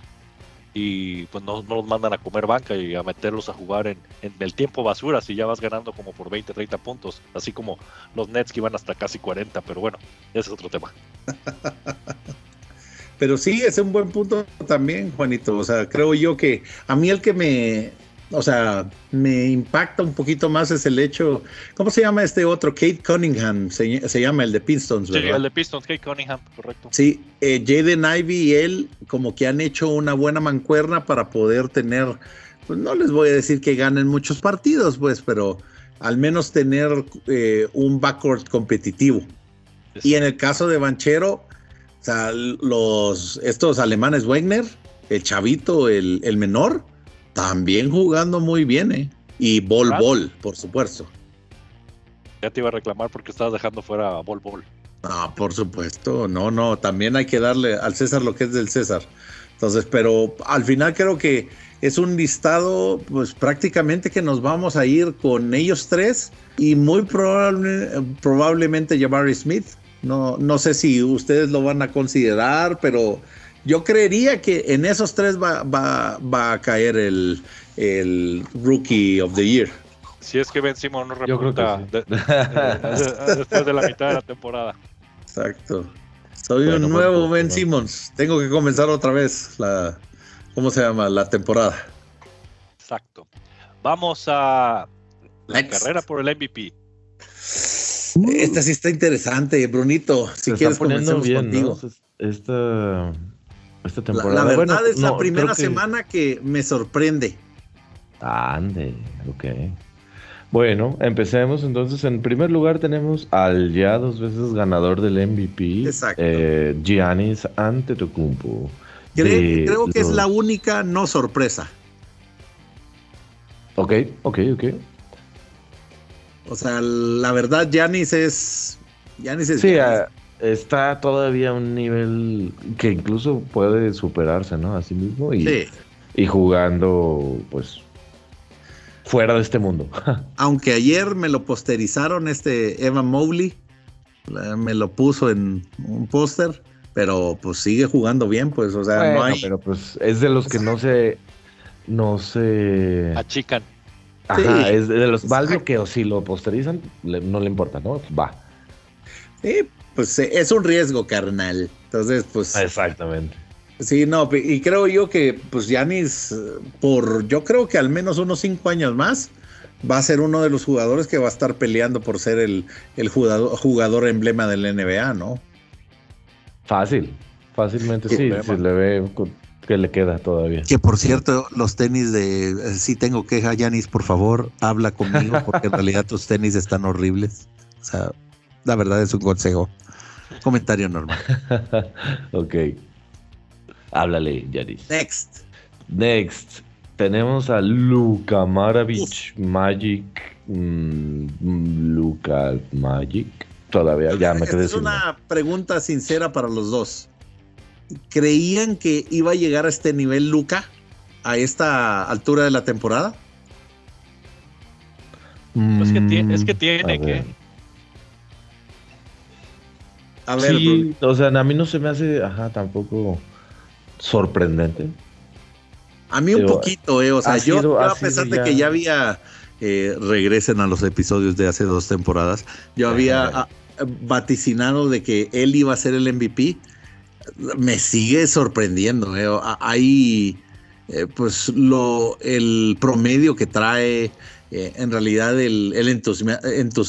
y pues no, no, los mandan a comer banca y a meterlos a jugar en, el tiempo basura si ya vas ganando como por 20, 30 puntos, así como los Nets que iban hasta casi 40, pero bueno, ese es otro tema. <laughs> pero sí, es un buen punto también, Juanito. O sea, creo yo que a mí el que me, o sea, me impacta un poquito más es el hecho, ¿cómo se llama este otro? Kate Cunningham, se, llama el de Pistons, ¿verdad? Sí, el de Pistons, Kate Cunningham, correcto. Sí, eh, Jaden Ivy y él como que han hecho una buena mancuerna para poder tener, pues no les voy a decir que ganen muchos partidos, pues, pero al menos tener eh, un backcourt competitivo. Y en el caso de Banchero, o sea, los, estos alemanes Wegner, el chavito, el, el menor, también jugando muy bien, ¿eh? Y Bol Bol, por supuesto. Ya te iba a reclamar porque estabas dejando fuera a Bol Bol. Ah, por supuesto, no, no, también hay que darle al César lo que es del César. Entonces, pero al final creo que es un listado, pues prácticamente que nos vamos a ir con ellos tres y muy probable, probablemente Jabari Smith. No, no sé si ustedes lo van a considerar, pero yo creería que en esos tres va, va, a caer el, Rookie of the Year. Si es que Ben Simon no repunta después de la mitad de la temporada. Exacto. Soy un nuevo Ben Simmons. Tengo que comenzar otra vez la, ¿cómo se llama? La temporada. Exacto. Vamos a la carrera por el MVP. Esta sí está interesante, Brunito. Si quieres comencemos contigo. Esta la, verdad es la primera semana que me sorprende. Ande, ok. Bueno, empecemos entonces. En primer lugar tenemos al ya dos veces ganador del MVP, Exacto. Eh, Giannis Antetokounmpo. creo que es la única no sorpresa. Ok, ok, ok. O sea, la verdad, Giannis es... Giannis es... Sí, está todavía a un nivel que incluso puede superarse, ¿no? A sí mismo y, y jugando, pues, fuera de este mundo. <laughs> Aunque ayer me lo posterizaron este Evan Mobley, me lo puso en un póster, pero pues sigue jugando bien, pues, o sea, no hay... Pero pues es de los que no se... No se... Achican. Ajá, es de los... Va que o si lo posterizan, no le importa, ¿no? Va. Sí, pues eh, es un riesgo, carnal. Entonces, pues. Exactamente. Sí, no, y creo yo que, pues, Yanis, por yo creo que al menos unos cinco años más, va a ser uno de los jugadores que va a estar peleando por ser el, jugador, emblema del NBA, ¿no? Fácil, fácilmente sí, se le ve que le queda todavía. Que por cierto, los tenis de, eh, si tengo queja, Yanis, por favor, habla conmigo, porque en realidad tus tenis están horribles. O sea, la verdad es un consejo. Comentario normal. <laughs> ok. Háblale, Yaris. Next. Next. Tenemos a Luka Maravich Magic. Mm, Luka Magic. Todavía, ya me quedé Es una pregunta sincera para los dos. ¿Creían que iba a llegar a este nivel Luca a esta altura de la temporada? es, que tiene, es que tiene que. A ver, sí, o sea, a mí no se me hace, ajá, tampoco sorprendente. A mí un poquito, eh, o sea, yo, a pesar de que ya había, eh, regresen a los episodios de hace dos temporadas, yo había ah, vaticinado de que él iba a ser el MVP, me sigue sorprendiendo, eh, hay, eh, pues, lo, el promedio que trae, eh, en realidad el, el,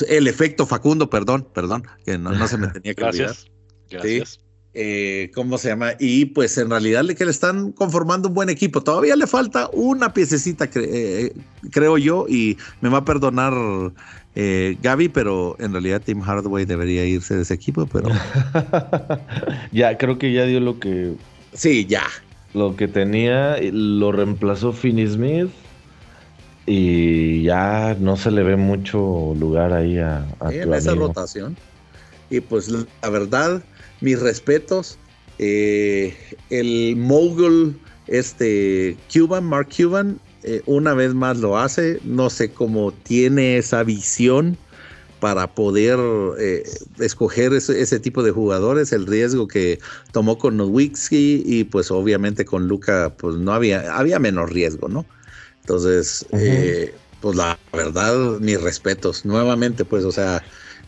el efecto Facundo, perdón, perdón, que no, se me tenía que Gracias. Gracias. Eh, ¿Cómo se llama? Y pues en realidad le que le están conformando un buen equipo. Todavía le falta una piececita, eh, creo yo, y me va a perdonar Gaby, pero en realidad Tim Hardaway debería irse de ese equipo, pero... <laughs> ya, creo que ya dio lo que... Sí, ya. Lo que tenía, lo reemplazó Finney Smith y ya no se le ve mucho lugar ahí a, en esa rotación. Y pues la verdad, mis respetos. Eh, el mogul, este Cuban, Mark Cuban, eh, una vez más lo hace. No sé cómo tiene esa visión para poder eh, escoger ese, tipo de jugadores, el riesgo que tomó con Nowitzki y pues obviamente con Luca, pues no había, había menos riesgo, ¿no? Entonces, eh, pues la verdad, mis respetos. Nuevamente, pues, o sea,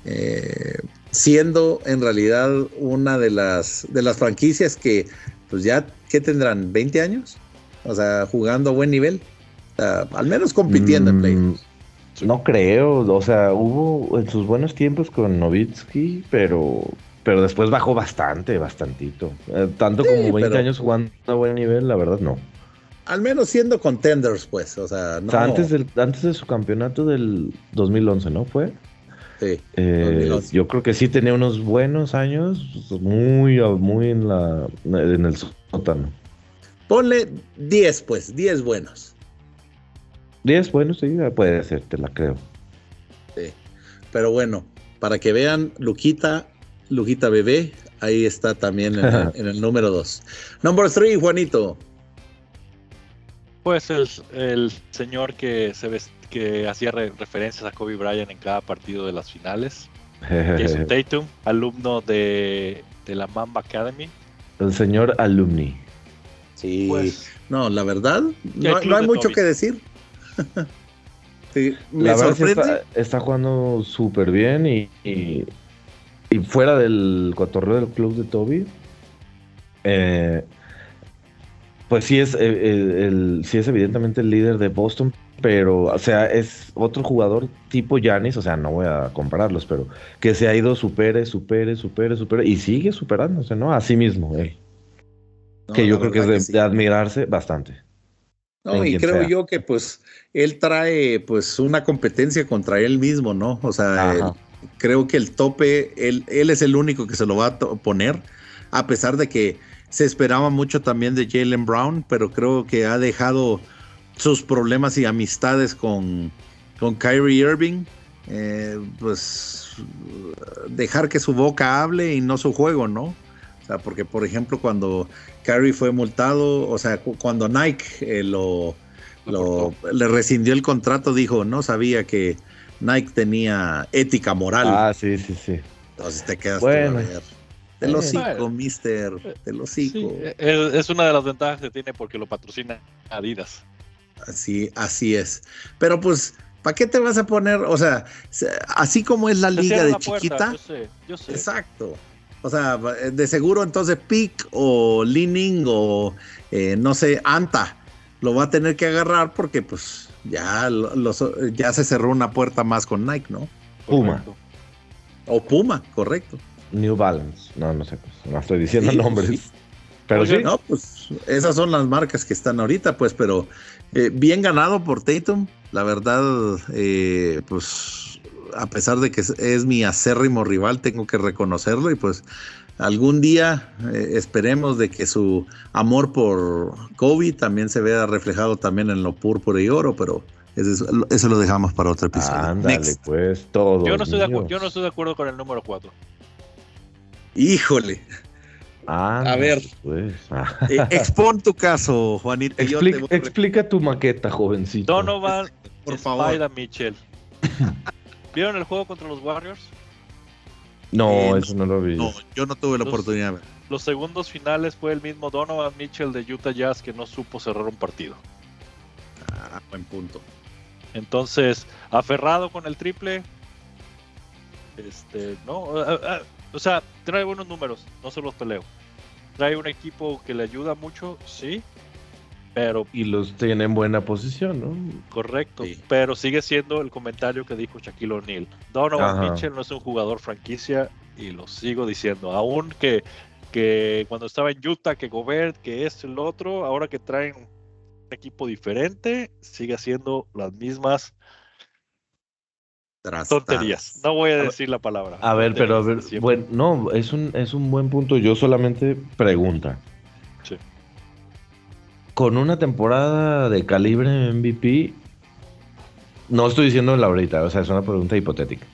eh, siendo en realidad una de las, de las franquicias que, pues ya, ¿qué tendrán? ¿20 años? O sea, jugando a buen nivel. al menos compitiendo en mm, playoffs. No creo, o sea, hubo en sus buenos tiempos con Novitsky, pero pero después bajó bastante, bastantito. Eh, tanto como 20 años jugando a buen nivel, la verdad no al menos siendo contenders, pues, o sea, no. antes, del, antes de su campeonato del 2011, ¿no? Fue. Sí. Eh, yo creo que sí tenía unos buenos años, muy, muy en, la, en el sótano. Ponle 10, pues, 10 buenos. 10 buenos, sí, puede ser, te la creo. Sí. Pero bueno, para que vean, Luquita, Luquita Bebé, ahí está también en, <laughs> en el número 2. Number 3, Juanito. Pues el, el señor que se que hacía referencias a Kobe Bryant en cada partido de las finales. <laughs> Jason Tatum, alumno de, la Mamba Academy. El señor alumni. Sí, pues, no, la verdad, no, hay mucho que decir. <laughs> la verdad está, jugando súper bien y, y, fuera del cotorreo del club de Toby, eh, pues sí es, eh, eh, el, sí es evidentemente el líder de Boston, pero, o sea, es otro jugador tipo Yanis, o sea, no voy a compararlos, pero que se ha ido supere, supere, supere, supere, y sigue superándose, ¿no? A sí mismo, él. que yo creo que es de, admirarse bastante. No, y creo yo que pues él trae pues una competencia contra él mismo, ¿no? O sea, creo que el tope, él, él es el único que se lo va a poner, a pesar de que se esperaba mucho también de Jalen Brown, pero creo que ha dejado sus problemas y amistades con, con Kyrie Irving. Eh, pues dejar que su boca hable y no su juego, ¿no? O sea, porque por ejemplo cuando Kyrie fue multado, o sea, cuando Nike eh, lo, le rescindió el contrato, dijo, no sabía que Nike tenía ética moral. Ah, sí, sí, sí. Entonces te quedas bueno. Te lo hocico, mister. Te lo hocico. es, una de las ventajas que tiene porque lo patrocina Adidas. Así, así es. Pero pues, ¿para qué te vas a poner? O sea, así como es la liga de chiquita. yo sé, yo sé. Exacto. O sea, de seguro entonces Pick o Leaning o eh, no sé, Anta lo va a tener que agarrar porque pues ya, ya se cerró una puerta más con Nike, ¿no? Puma. O Puma, correcto. New Balance. No, no sé, pues, no estoy diciendo nombres. Pero sí. No, pues esas son las marcas que están ahorita, pues, pero eh, bien ganado por Tatum. La verdad, eh, pues, a pesar de que es, mi acérrimo rival, tengo que reconocerlo y pues algún día eh, esperemos de que su amor por Kobe también se vea reflejado también en lo púrpura y oro, pero eso, lo dejamos para otro episodio. Ándale, pues todo. Yo no, estoy de yo no estoy de acuerdo con el número 4. Híjole. a ver, pues. <laughs> Eh, expon tu caso, Juanito. Explica, tu maqueta, jovencito. Donovan, por favor. Mitchell. <laughs> ¿Vieron el juego contra los Warriors? No, eh, eso no lo vi. No, yo no tuve la oportunidad. Los segundos finales fue el mismo Donovan Mitchell de Utah Jazz que no supo cerrar un partido. Ah, buen punto. Entonces, aferrado con el triple. Este, no, o sea, trae buenos números, no se los peleo. Trae un equipo que le ayuda mucho, sí, pero... Y los tiene en buena posición, ¿no? Correcto, pero sigue siendo el comentario que dijo Shaquille O'Neal. Donovan Mitchell no es un jugador franquicia y lo sigo diciendo, aún que, que cuando estaba en Utah, que Gobert, que es el otro, ahora que traen un equipo diferente, sigue haciendo las mismas Tonterías. No voy a decir la palabra. A ver, pero a ver, bueno, no, es un, es un buen punto. Yo solamente pregunta. Sí. Con una temporada de calibre MVP, no estoy diciendo la ahorita, o sea, es una pregunta hipotética.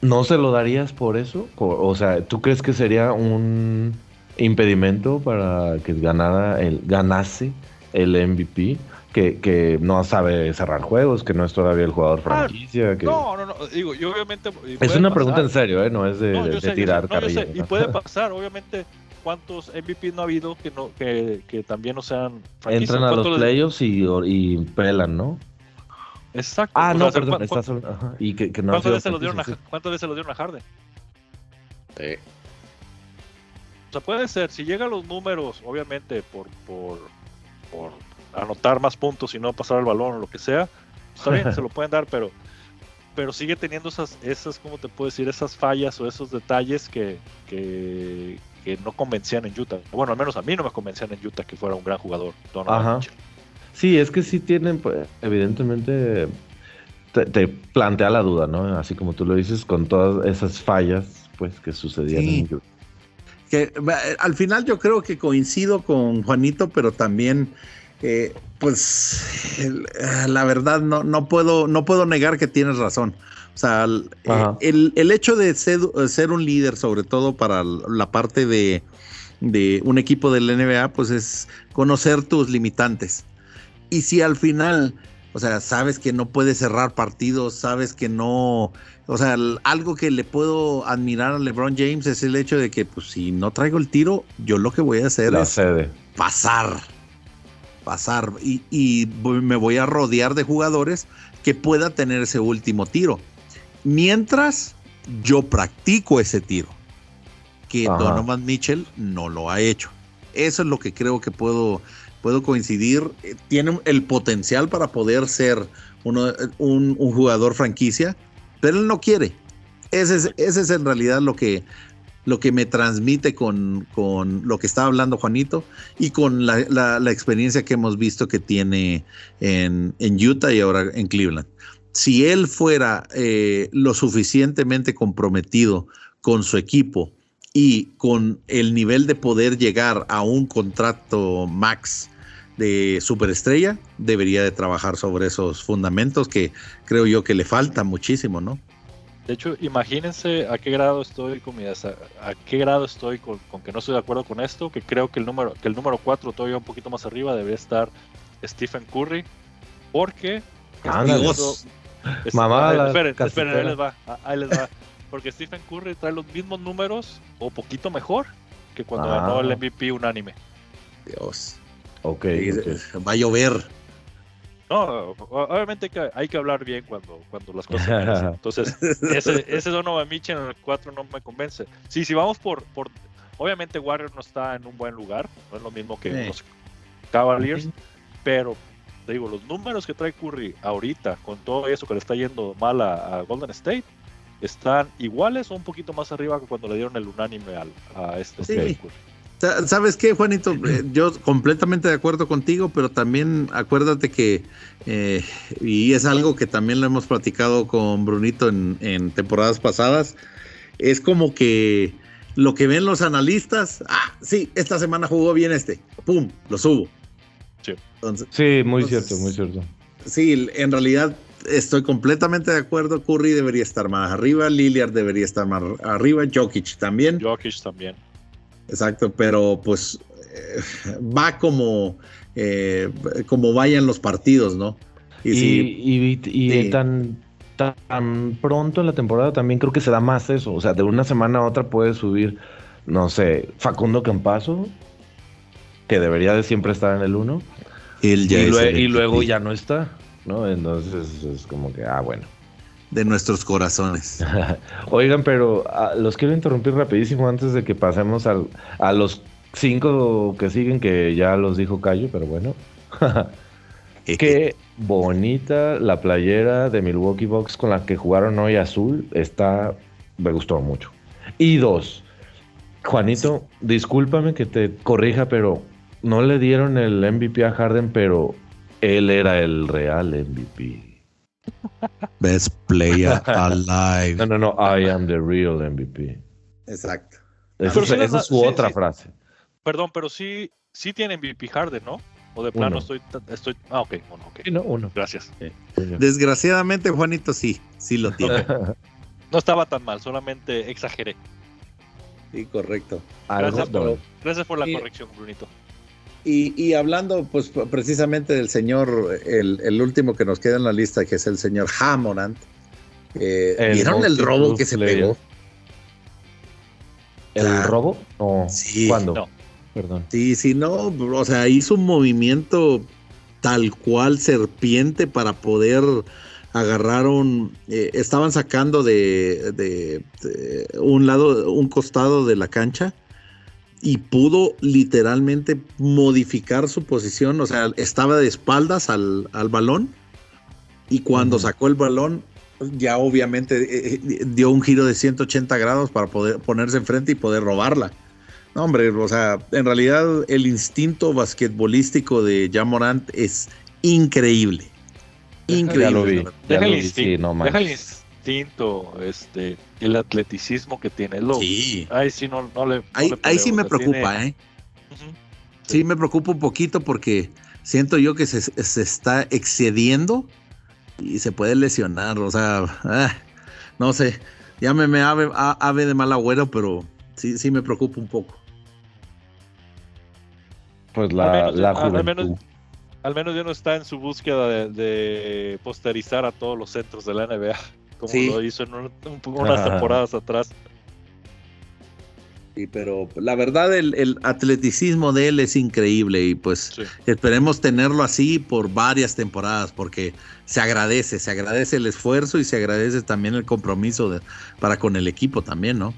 ¿No se lo darías por eso? o sea, ¿tú crees que sería un impedimento para que ganara el, ganase el MVP? Que, no sabe cerrar juegos, que no es todavía el jugador ah, franquicia. que... No, no, no, digo, y obviamente... es una pregunta en serio, ¿eh? No es de, tirar carrilla. Y puede <laughs> pasar, obviamente, ¿cuántos MVP no ha habido que no que, que también no sean Entran a los playoffs y, y pelan, ¿no? Exacto. Ah, no, perdón, estás, y que, que no ¿Cuántas, veces lo dieron a, ¿Cuántas veces lo dieron a Harden? Sí. O sea, puede ser, si llegan los números, obviamente, por, por, por anotar más puntos y no pasar el balón o lo que sea, está bien, <laughs> se lo pueden dar, pero, pero sigue teniendo esas, esas, ¿cómo te puedo decir? Esas fallas o esos detalles que, que, no convencían en Utah. Bueno, al menos a mí no me convencían en Utah que fuera un gran jugador. Ajá. Sí, es que sí tienen, pues, evidentemente, te, plantea la duda, ¿no? Así como tú lo dices, con todas esas fallas, pues, que sucedían en Utah. Que, al final yo creo que coincido con Juanito, pero también eh, pues la verdad no, no, puedo, no puedo negar que tienes razón. O sea, el, el, hecho de ser, ser, un líder, sobre todo para la parte de, de un equipo del NBA, pues es conocer tus limitantes. Y si al final, o sea, sabes que no puedes cerrar partidos, sabes que no, o sea, algo que le puedo admirar a LeBron James es el hecho de que, pues, si no traigo el tiro, yo lo que voy a hacer es pasar pasar y, me voy a rodear de jugadores que pueda tener ese último tiro. Mientras yo practico ese tiro, que Donovan Mitchell no lo ha hecho. Eso es lo que creo que puedo, puedo coincidir. Eh, tiene el potencial para poder ser uno, un, jugador franquicia, pero él no quiere. Ese es, ese es en realidad lo que, lo que me transmite con, lo que estaba hablando Juanito y con la, experiencia que hemos visto que tiene en, Utah y ahora en Cleveland. Si él fuera eh, lo suficientemente comprometido con su equipo y con el nivel de poder llegar a un contrato max de superestrella, debería de trabajar sobre esos fundamentos que creo yo que le falta muchísimo, ¿no? De hecho, imagínense a qué grado estoy con mi a, qué grado estoy con, que no estoy de acuerdo con esto, que creo que el número que el número 4 todavía un poquito más arriba debería estar Stephen Curry, porque Mamá, esperen, esperen, ahí les va, ahí les va. Porque Stephen Curry trae los mismos números o poquito mejor que cuando ganó el MVP unánime. Dios. Ok. Va a llover. No, obviamente hay que hablar bien cuando, cuando las cosas <laughs> se Entonces, ese, ese Donovan Mitchell en el 4 no me convence. Sí, si vamos por, por. Obviamente, Warriors no está en un buen lugar. No es lo mismo que los Cavaliers. Pero, te digo, los números que trae Curry ahorita, con todo eso que le está yendo mal a, Golden State, están iguales o un poquito más arriba que cuando le dieron el unánime al, a este Curry. ¿Sabes qué, Juanito? <clears throat> Eh, yo completamente de acuerdo contigo, pero también acuérdate que, eh, y es algo que también lo hemos platicado con Brunito en, temporadas pasadas, es como que lo que ven los analistas, ah, sí, esta semana jugó bien este, pum, lo subo. Sí, sí muy cierto, muy cierto. Sí, en realidad estoy completamente de acuerdo. Curry debería estar más arriba, Lillard debería estar más arriba, Jokic también. Jokic también. Exacto, pero pues eh, va como, eh, como vayan los partidos, ¿no? Y, y, tan, tan pronto en la temporada también creo que se da más eso. O sea, de una semana a otra puede subir, no sé, Facundo Campazo, que debería de siempre estar en el 1. y luego ya no está. ¿no? Entonces es como que, ah, bueno. De nuestros corazones. <laughs> Oigan, pero ah, los quiero interrumpir rapidísimo antes de que pasemos al, a los cinco que siguen, que ya los dijo Cayo, pero bueno. <laughs> Qué bonita la playera de Milwaukee Bucks con la que jugaron hoy azul. Está, me gustó mucho. Y dos, Juanito, discúlpame que te corrija, pero no le dieron el MVP a Harden, pero él era el real MVP. Best player <laughs> alive. No, no, no. I am the real MVP. Exacto. Esa, es, su otra frase. Perdón, pero sí, sí tiene MVP Harden, ¿no? O de plano estoy, estoy. Ah, ok, uno, ok. no, uno. Gracias. Desgraciadamente, Juanito, sí, sí lo tiene. <laughs> no estaba tan mal, solamente exageré. Sí, correcto. Gracias, por, gracias por la corrección, Brunito. Y, hablando pues precisamente del señor, el, último que nos queda en la lista, que es el señor Hammond, eh, ¿vieron el robo que se pegó? ¿El robo? No. Sí. ¿Cuándo? Perdón. Sí, sí, no, o sea, hizo un movimiento tal cual serpiente para poder agarrar un, eh, estaban sacando de, un lado, un costado de la cancha y pudo literalmente modificar su posición, o sea, estaba de espaldas al, balón y cuando sacó el balón ya obviamente eh, eh, dio un giro de 180 grados para poder ponerse enfrente y poder robarla. No, hombre, o sea, en realidad el instinto basquetbolístico de Jamorant es increíble. Increíble. Deja, el instinto, este, el atleticismo que tiene. Lo, sí. Ahí sí no, le. ahí, sí me preocupa, ¿eh? sí. me preocupa un poquito porque siento yo que se, está excediendo y se puede lesionar. O sea, ah, no sé. Llámeme ave, ave de mal agüero, pero sí, sí me preocupa un poco. Pues la, la al, menos, al menos ya no está en su búsqueda de, de posterizar a todos los centros de la NBA como lo hizo en unas temporadas atrás. Sí, pero la verdad el, atleticismo de él es increíble y pues esperemos tenerlo así por varias temporadas porque se agradece, se agradece el esfuerzo y se agradece también el compromiso de, para con el equipo también, ¿no?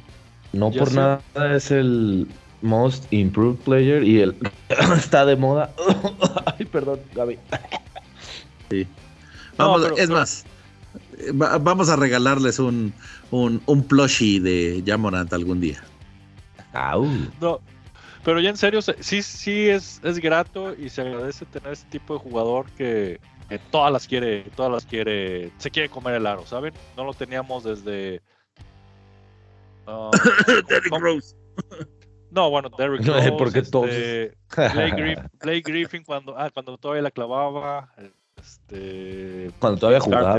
No por nada es el most improved player y él <coughs> está de moda. <coughs> Ay, perdón, Gaby. Sí. Vamos, es más, vamos a regalarles un, un, un plushie de Jamorant algún día. No, pero ya en serio, sí, sí es, es grato y se agradece tener este tipo de jugador que, todas las quiere, todas las quiere, se quiere comer el aro, ¿saben? No lo teníamos desde. Uh, <coughs> Derrick Rose. No, bueno, Derrick <laughs> Rose. porque este, todos. <laughs> Blake, Griffin, cuando, ah, cuando todavía la clavaba. Este, cuando todavía jugaba.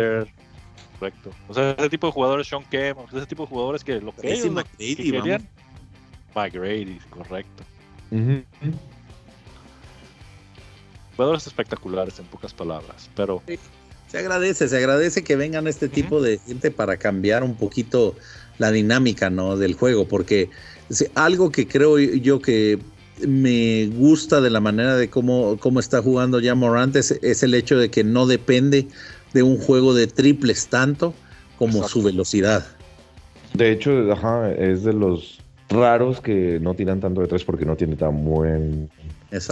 Correcto. O sea, ese tipo de jugadores, Sean Kemp, ese tipo de jugadores que lo que, ellos querían. McGrady, correcto. Jugadores espectaculares, en pocas palabras, pero... Se agradece, se agradece que vengan este tipo de gente para cambiar un poquito la dinámica ¿no? del juego, porque algo que creo yo que me gusta de la manera de cómo, cómo está jugando ya Morant es, el hecho de que no depende de un juego de triples tanto como su velocidad. De hecho, es de los raros que no tiran tanto de tres porque no tiene tan buen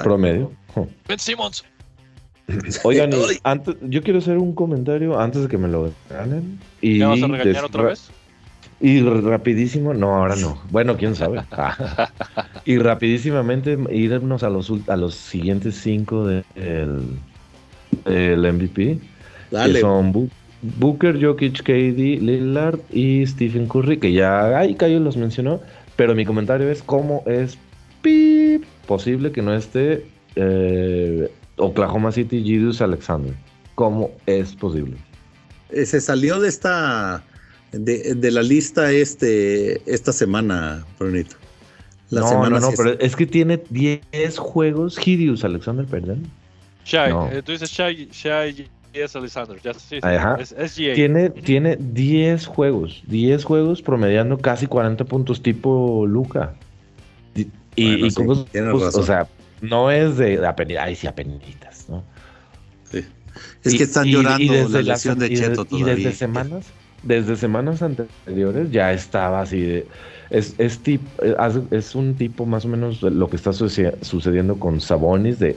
promedio. <laughs> Ben Simmons. <laughs> Oigan, antes, yo quiero hacer un comentario antes de que me lo ganen. Y vas a regañar otra vez? Y rapidísimo, no, ahora no. Bueno, quién sabe. <laughs> y rapidísimamente irnos a los, a los siguientes cinco del de MVP. Que son Booker, Jokic, KD, Lillard y Stephen Curry, que ya ahí Cayo los mencionó. Pero mi comentario es cómo es posible que no esté eh, Oklahoma City Gideus Alexander. ¿Cómo es posible? Eh, se salió de esta de, la lista este esta semana, Brunito. La no, semana no, no, pero es que tiene 10 juegos Gideus Alexander, perdón. Shai, eh, tú dices Shai, Shai es Alexander, ya sí, Es, Tiene, tiene 10 juegos, 10 juegos promediando casi 40 puntos tipo Luca. Y, y, o sea, no es de, ay, sí, apenitas, ¿no? Sí. Es que están llorando la lesión de Cheto todavía. Y desde semanas, desde semanas anteriores ya estaba así de, es, es, es un tipo más o menos lo que está sucediendo con Sabonis de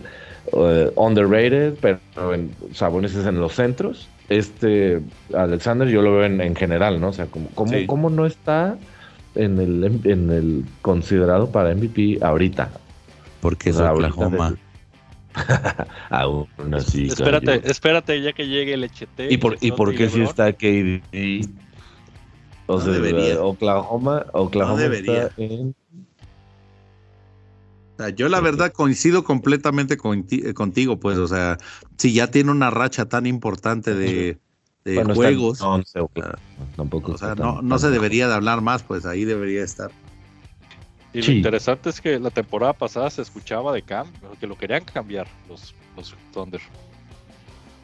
uh, underrated, pero en, Sabonis es en los centros. Este Alexander yo lo veo en, general, ¿no? O sea, como, como, no está en el, en el considerado para MVP ahorita. Porque es Oklahoma. <laughs> Aún así. Espérate, espérate ya que llegue el HT. ¿Y por, ¿y por qué si está KD? O sea, debería. Oklahoma, Oklahoma debería. Yo la verdad coincido completamente eh, contigo, pues, o sea, si ya tiene una racha tan importante de, juegos, no, tampoco. O sea, no, no se debería de hablar más, pues ahí debería estar. Y lo interesante es que la temporada pasada se escuchaba de Cam, que lo querían cambiar los, los Thunder.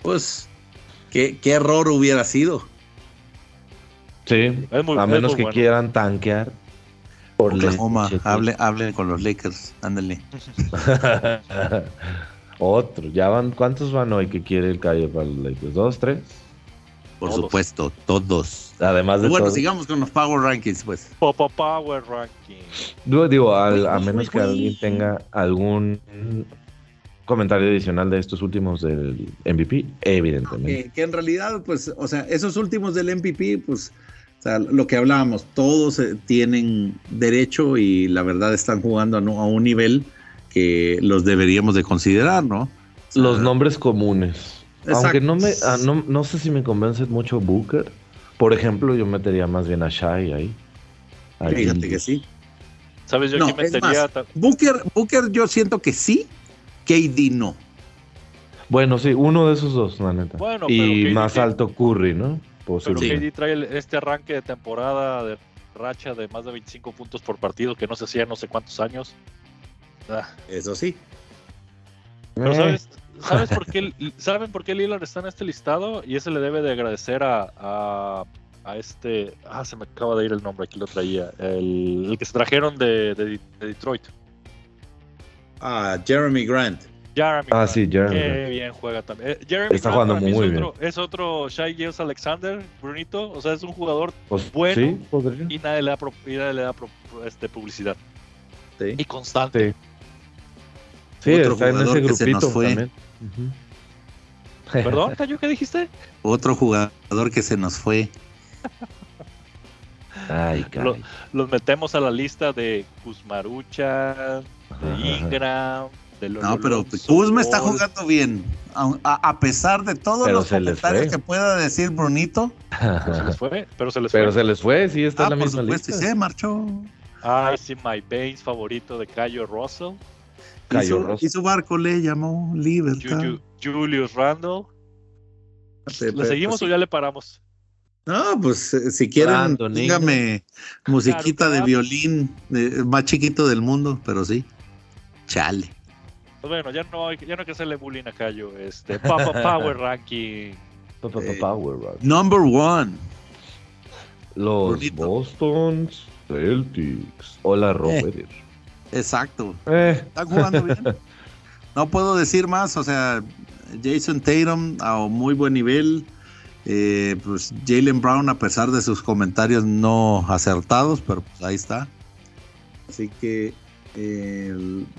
Pues, ¿qué, error hubiera sido? Sí, a menos que quieran tanquear. Por Oklahoma, hable, hable con los Lakers, ándale. <laughs> Otro, ya van, ¿cuántos van hoy que quiere el Calle para los Lakers? ¿Dos, tres? Por supuesto, todos. Además de Bueno, sigamos con los Power Rankings, pues. Popo Power Rankings. Yo digo, a menos que alguien tenga algún comentario adicional de estos últimos del MVP, evidentemente. que, en realidad, pues, o sea, esos últimos del MVP, pues, sea, lo que hablábamos, todos eh, tienen derecho y la verdad están jugando a, a un nivel que los deberíamos de considerar, ¿no? los nombres comunes. Aunque no me, ah, no, no, sé si me convence mucho Booker. Por ejemplo, yo metería más bien a Shai ahí. Fíjate que sí. ¿Sabes? Yo aquí metería. Booker, Booker, yo siento que sí, KD no. Bueno, sí, uno de esos dos, la neta. Bueno, y más alto Curry, ¿no? Pero KD trae este arranque de temporada de racha de más de 25 puntos por partido que no se hacía no sé cuántos años. Ah. Eso sí. Pero, ¿sabes? ¿Sabes por qué, <laughs> ¿Saben por qué Lillard está en este listado? Y ese le debe de agradecer a, a, este. Ah, se me acaba de ir el nombre, aquí lo traía. El, que se trajeron de, de, Detroit. Ah, Jeremy Grant. Jeremy ah, sí, Jeremy. Qué bien juega también. Eh, Jeremy está jugando muy es bien. Otro, es otro Shai James Alexander, Brunito. O sea, es un jugador pues, bueno y nadie le da, nadie le da este, publicidad. Sí. Y constante. Sí, Otro está en ese grupito también. <laughs> ¿Perdón, Cayo, qué dijiste? Otro jugador que se nos fue. Ay, <laughs> los metemos a la lista de Kuzmarucha, de Ingram, de No, pero Kuzma está jugando bien. A, pesar de todos los comentarios que pueda decir Brunito. Pero se les fue. Pero se les pero fue. Se les fue, sí, está en la ah, misma lista. se marchó. Ah, sí, My Baines favorito de Cayo Russell. Y su, barco le llamó Libertad. Julius Randall. ¿Le seguimos o ya le paramos? No, pues eh, si quieren, dígame musiquita de violín más chiquito del mundo, pero sí. Chale. Pues bueno, ya no, hay, ya no hay que hacerle bullying a Cayo. Este, <laughs> Power Ranking. Eh, power Ranking. Number one. Los Boston Celtics. Hola, Robert. Eh. Exacto. Eh. Están jugando bien. <laughs> No puedo decir más, o sea, Jason Tatum a muy buen nivel. Eh, pues Jalen Brown, a pesar de sus comentarios no acertados, pero pues ahí está. Así que,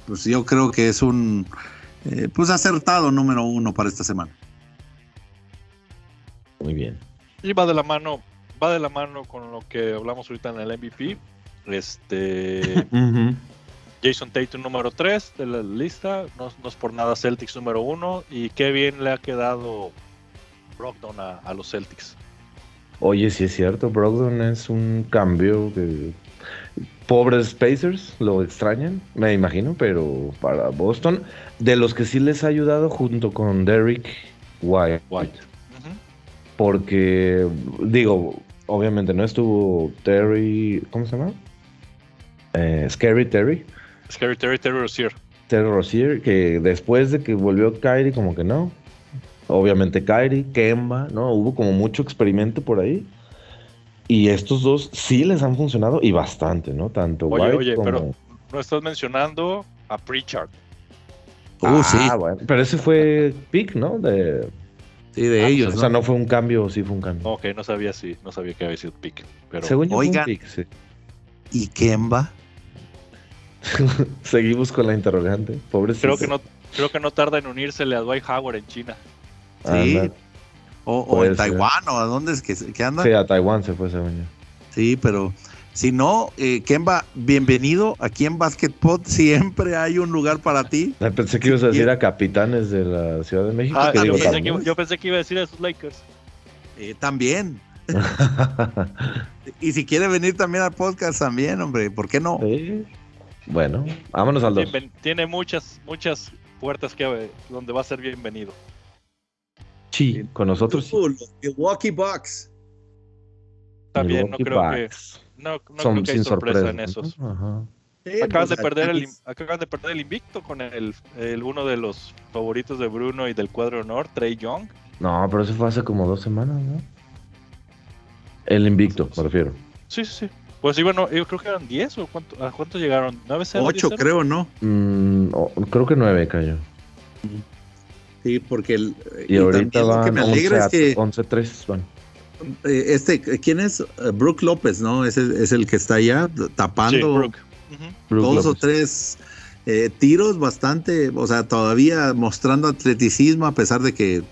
pues yo creo que es un, eh, pues acertado número uno para esta semana. Muy bien. Y va de la mano, va de la mano con lo que hablamos ahorita en el MVP. Este. <laughs> Jason Tatum número 3 de la lista, no, es por nada Celtics número 1 y qué bien le ha quedado Brogdon a, los Celtics. Oye, sí es cierto, Brogdon es un cambio que pobres Pacers lo extrañan, me imagino, pero para Boston, de los que sí les ha ayudado junto con Derrick White. White. Porque, digo, obviamente no estuvo Terry, ¿cómo se llama? Eh, Scary Terry. Scary Terry, Terry Rozier. Terry Rozier, que después de que volvió Kyrie, como que no. Obviamente Kyrie, Kemba, ¿no? Hubo como mucho experimento por ahí. Y estos dos sí les han funcionado y bastante, ¿no? Tanto Oye, White oye, como... pero no estás mencionando a Pritchard. Uh, sí. Bueno, pero ese fue pick, ¿no? De, Sí, de Ah, ellos. o sea, ¿no? no fue un cambio, sí fue un cambio. Ok, no sabía si, no sabía que había sido pick. Pero Según yo fue un Oigan. pick, sí. ¿Y Kemba? <laughs> Seguimos con la interrogante. Pobrecito. creo que no, creo que no tarda en unírsele a Dwight Howard en China. Sí. O, o en ser. Taiwán, ¿o a dónde es que, que anda? Sí, a Taiwán se fue, según yo. Sí, pero si no, eh, Kemba, bienvenido. Aquí en Basketpot <laughs> siempre hay un lugar para ti. Ah, Pensé que ibas a decir a capitanes de la Ciudad de México. Ah, que yo, digo, pensé también. que, yo pensé que iba a decir a sus Lakers. Eh, también. <laughs> Y si quiere venir también al podcast, también, hombre, ¿por qué no? Sí. Bueno, vámonos al 2. Bienven- Tiene muchas, muchas puertas que donde va a ser bienvenido. Sí, con nosotros sí. Los Milwaukee Bucks. También no creo que, no, no Son creo que hay sorpresa sorpresa. en esos. ¿no? Ajá. Sí, Acaban pues, de perder el, acaban de perder el invicto con el, el uno de los favoritos de Bruno y del cuadro honor, Trey Young. No, pero eso fue hace como dos semanas, ¿no? El invicto, me refiero. Sí, sí, sí. Pues iban, yo creo que eran 10 o cuánto, ¿a cuántos llegaron? ¿9-0? Ocho, 10-0? creo, ¿no? Mm, oh, creo que nueve cayó. Sí, porque el. Y, ahorita también lo que van me alegra es que 11-3. Van. eh, este, ¿quién es? Eh, Brook López, ¿no? Es el, es el que está allá Sí, tapando. Brook dos o tres eh, tiros bastante, o sea, todavía mostrando atleticismo a pesar de que eh,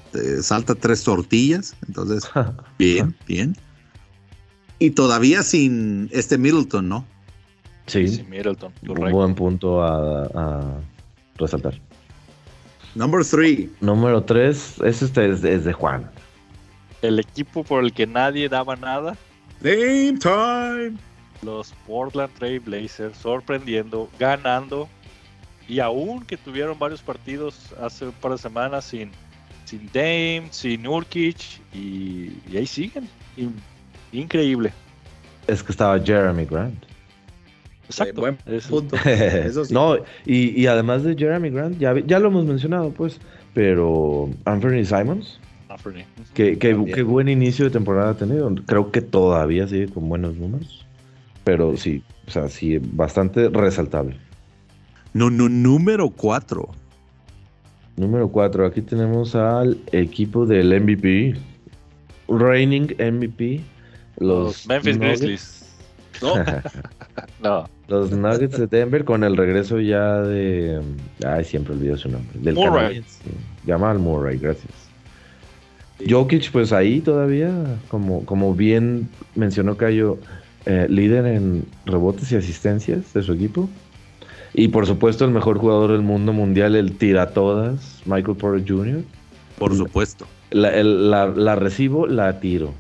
salta tres tortillas. Entonces, <laughs> bien, bien. Y todavía sin este Middleton, ¿no? Sí, Sí, Middleton, un buen punto a, a resaltar. Number three. Número 3, ese este es, es de Juan. El equipo por el que nadie daba nada, Name time. los Portland Trail Blazers, sorprendiendo, ganando. Y aún que tuvieron varios partidos hace un par de semanas sin, sin Dame, sin Urkic, y, y ahí siguen. In- increíble. Es que estaba Jeremy Grant. Exacto. buen Es- Punto. <laughs> Eso sí. no, y, y además de Jeremy Grant, ya, ya lo hemos mencionado, pues, pero Anthony Simons, Anthony. que, que- qué buen inicio de temporada ha tenido. Creo que todavía sigue con buenos números, pero sí, o sea, sí, bastante resaltable. No, no, número cuatro. Número 4, aquí tenemos al equipo del MVP, reigning MVP, los, Los Memphis Nuggets. Grizzlies. No, <laughs> <laughs> No, Los Nuggets de Denver con el regreso ya de. Ay, siempre olvido su nombre. Del Murray. canadiense. Jamal Murray, gracias. Jokic, pues ahí todavía, como, como bien mencionó Cayo, eh, líder en rebotes y asistencias de su equipo. Y por supuesto, el mejor jugador del mundo mundial, el tira todas, Michael Porter Jr. por supuesto. La, el- la- la recibo, la tiro.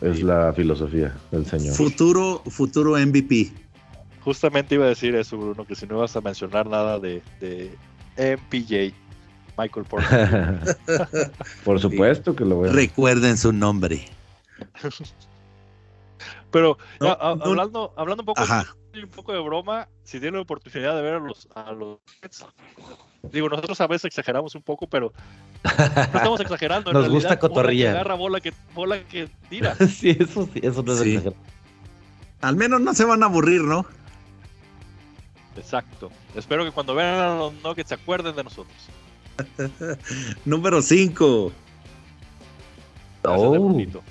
Es la filosofía del señor. Futuro, futuro MVP. Justamente iba a decir eso, Bruno, que si no ibas a mencionar nada de, de MPJ, Michael Porter. <laughs> por supuesto que lo voy a Recuerden su nombre. <laughs> Pero No, ya, a- no- hablando, hablando un poco, Ajá. un poco de broma, si tienen la oportunidad de ver a los, a los digo, nosotros a veces exageramos un poco, pero no estamos exagerando. en Nos gusta realidad, bola que cotorrear. agarra bola que, bola que tira. <laughs> sí, eso sí, eso no es Sí. exagerado. Al menos no se van a aburrir, ¿no? Exacto. Espero que cuando vean a los Nuggets se acuerden de nosotros. <laughs> Número 5. Gracias de Oh. bonito.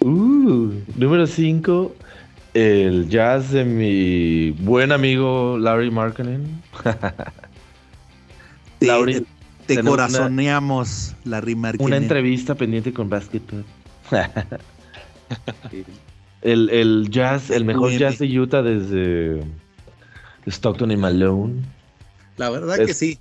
Uh, número 5, el jazz de mi buen amigo Larry Markkinen. <laughs> Te, Lauri, te corazoneamos, Larry Marquez. Una entrevista pendiente con Basketball. <laughs> el, el jazz, el mejor jazz de Utah desde Stockton y Malone. La verdad Es- que sí.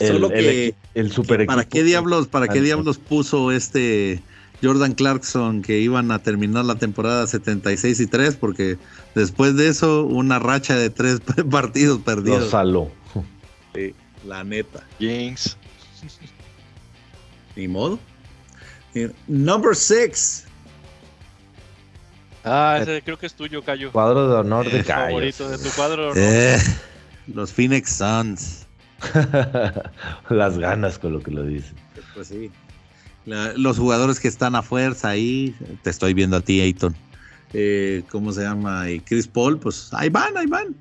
El, Solo que, el super ¿para equipo. qué diablos, para qué diablos puso este Jordan Clarkson que iban a terminar la temporada 76 y 3 porque después de eso una racha de tres <laughs> partidos perdidos. Lo saló. Sí, la neta. Jinx. Ni modo. Number 6. Ah, ese creo que es tuyo, Cayo. Cuadro de honor de Es Cayo. favorito de tu cuadro de honor. Eh, los Phoenix Suns. <laughs> Las ganas con lo que lo dicen. Pues sí. La- los jugadores que están a fuerza ahí, te estoy viendo a ti, Ayton. Eh, ¿Cómo se llama? Y Chris Paul, pues ahí van, ahí van.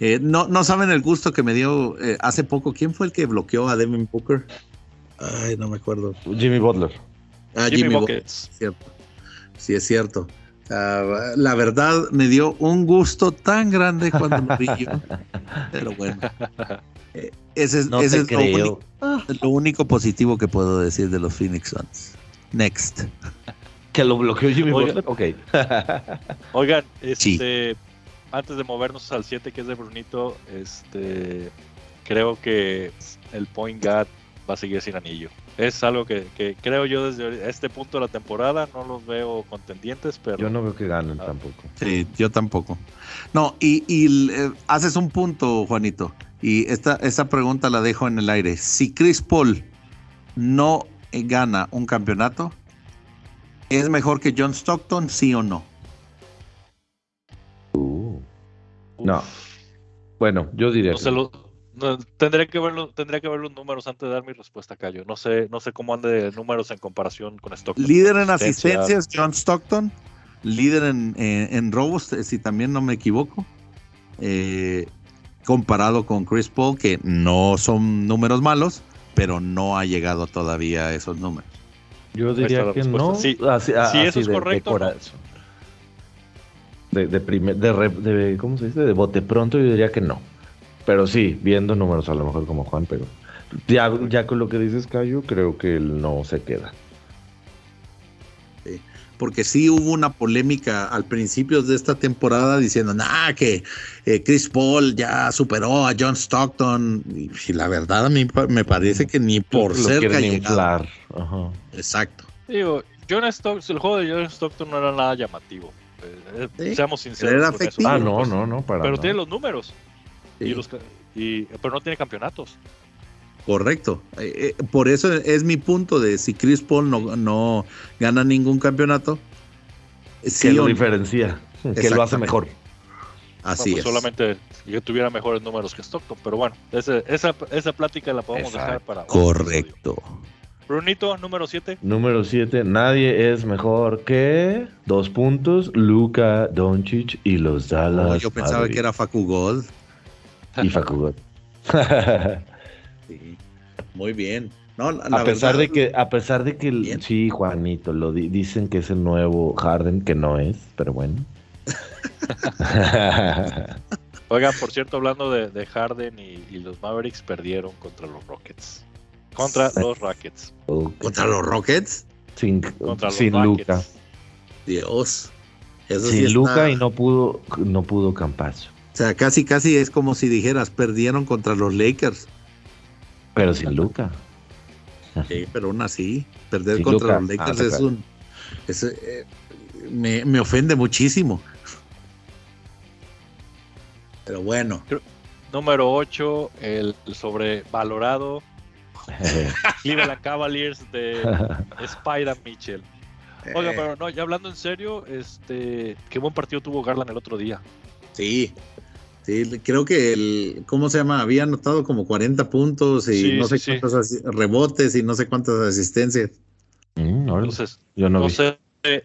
Eh, no, no saben el gusto que me dio eh, hace poco. ¿Quién fue el que bloqueó a Devin Booker? Ay, no me acuerdo. Jimmy Butler. Ah, Jimmy Butler, cierto. Sí, es cierto. Ah, la verdad me dio un gusto tan grande cuando lo vi yo. <laughs> Pero bueno. Eh, ese es, No ese te es lo único, lo único positivo que puedo decir de los Phoenix Suns. Next. Que lo bloqueó Jimmy Oiga. Butler. Ok. <laughs> Oigan, Sí. este, antes de movernos al 7 que es de Brunito, este, creo que el point guard va a seguir sin anillo. Es algo que, que creo yo desde este punto de la temporada no los veo contendientes, pero Yo no veo que ganen Ah. tampoco. Sí, yo tampoco. No, y, y, eh, haces un punto, Juanito. Y esta, esta pregunta la dejo en el aire. Si Chris Paul no gana un campeonato, ¿es mejor que John Stockton, sí o no? Uh. No. Bueno, yo diría no que sé lo- no, tendría que verlo, tendría que ver los números antes de dar mi respuesta, Cayo. No sé, no sé cómo ande de números en comparación con Stockton. Líder en Asistencias. asistencias, John Stockton. Líder en, en- en robos, eh, si también no me equivoco. Eh, comparado con Chris Paul, que no son números malos, pero no ha llegado todavía a esos números. Yo diría que no. Sí. Así- a- eso así es de- correcto. De, de, primer- de, re- de- ¿cómo se dice? De bote pronto yo diría que no. Pero sí, viendo números a lo mejor como Juan, pero ya, ya con lo que dices, Cayo, creo que él no se queda. porque sí hubo una polémica al principio de esta temporada diciendo, nah, que eh, Chris Paul ya superó a John Stockton. Y, y la verdad a mí me parece que ni por lo cerca inflar. Ajá. Exacto. Digo, John Stockton, el juego de John Stockton no era nada llamativo. Eh, eh, Sí, Seamos sinceros. era efectivo. Ah, pero, no, no, no, para Pero nada. tiene los números. Sí, Y los, y, pero no tiene campeonatos. Correcto. Eh, eh, por eso es mi punto de si Chris Paul no, no gana ningún campeonato. que Sí lo o no. diferencia, que lo hace mejor. Así No, pues es. Solamente que tuviera mejores números que Stockton. Pero bueno, ese- esa, esa plática la podemos dejar Exacto. para. otro episodio. Correcto. Brunito, número 7. Número 7, nadie es mejor que dos puntos, Luka Doncic y los Dallas. Oh, yo pensaba Mavericks. que era Facu Gold. <laughs> Y Facugot. <laughs> Sí. Muy bien. No, a pesar verdad- de que, a pesar de que, Bien. sí, Juanito, lo di- dicen que es el nuevo Harden, que no es, pero bueno. <laughs> Oigan, por cierto, hablando de, de Harden y, y los Mavericks, perdieron contra los Rockets. Contra Sí. los Rockets. Contra los Rockets. sin Contra los sin Rockets. Luca. Dios. Eso sí Sin está- Luca y no pudo, no pudo Campazo. O sea, casi, casi es como si dijeras, perdieron contra los Lakers. Pero sin Luca. Sí, pero aún así, perder Sin contra Luka. los Lakers Ah, es claro. un. es, eh, me, me ofende muchísimo. Pero bueno, Número 8, el sobrevalorado <laughs> Cleveland Cavaliers de <laughs> Spider Mitchell. Oiga, eh, pero no, ya hablando en serio, este, qué buen partido tuvo Garland el otro día. sí. Sí, creo que el. ¿Cómo se llama? Había anotado como 40 puntos y Sí, no sé sí. cuántos rebotes y no sé cuántas asistencias. Mm. Entonces, Yo no, no vi. sé,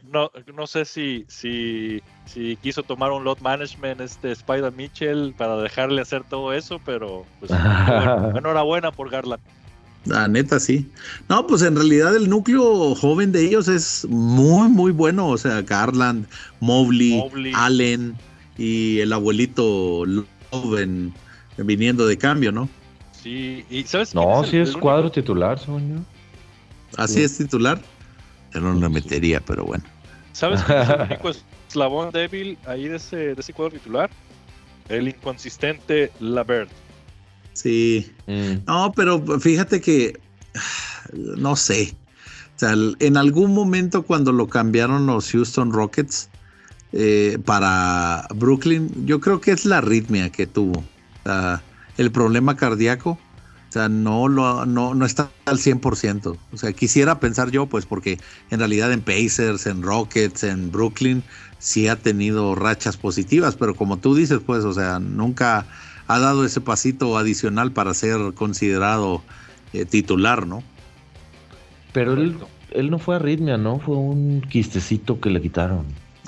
no, no sé si, si, si quiso tomar un lot management este Spider Mitchell para dejarle hacer todo eso, pero pues, <laughs> bueno, enhorabuena por Garland. La neta, sí. No, pues en realidad el núcleo joven de ellos es muy, muy bueno. O sea, Garland, Mobley, Mobley. Allen y el abuelito Love en- viniendo de cambio, ¿no? Sí, y ¿sabes No, el- sí es el cuadro único- titular, yo. Así Sí. es titular. Yo no lo Sí. metería, pero bueno. ¿Sabes quién es el <laughs> único eslabón débil ahí de ese, de ese cuadro titular? El inconsistente Lavert. Sí. Mm. No, pero fíjate que no sé. O sea, en algún momento cuando lo cambiaron los Houston Rockets eh, para Brooklyn, yo creo que es la arritmia que tuvo. el problema cardíaco. O sea, no, lo, no, no está al 100%. O sea, quisiera pensar yo, pues, porque en realidad en Pacers, en Rockets, en Brooklyn, sí ha tenido rachas positivas, pero como tú dices, pues, o sea, nunca ha dado ese pasito adicional para ser considerado eh, titular, ¿no? Pero él, él no fue arritmia, ¿no? Fue un quistecito que le quitaron.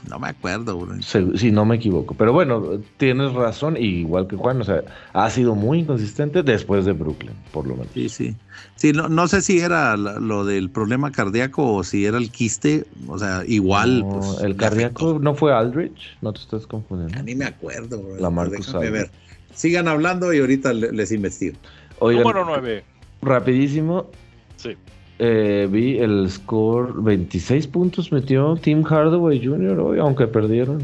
No me acuerdo, Si no me equivoco. Pero bueno, tienes razón, igual que Juan, o sea, ha sido muy inconsistente después de Brooklyn, por lo menos. Sí, sí. Sí, no, no sé si era lo del problema cardíaco o si era el quiste, o sea, igual. pues, el cardíaco no fue Aldrich, no te estás confundiendo. ni me acuerdo, bro. La Marcus ver. Sigan hablando y ahorita les investigo. Número 9. Rapidísimo. Sí. Eh, vi el score 26 puntos metió Tim Hardaway Jr. hoy, aunque perdieron.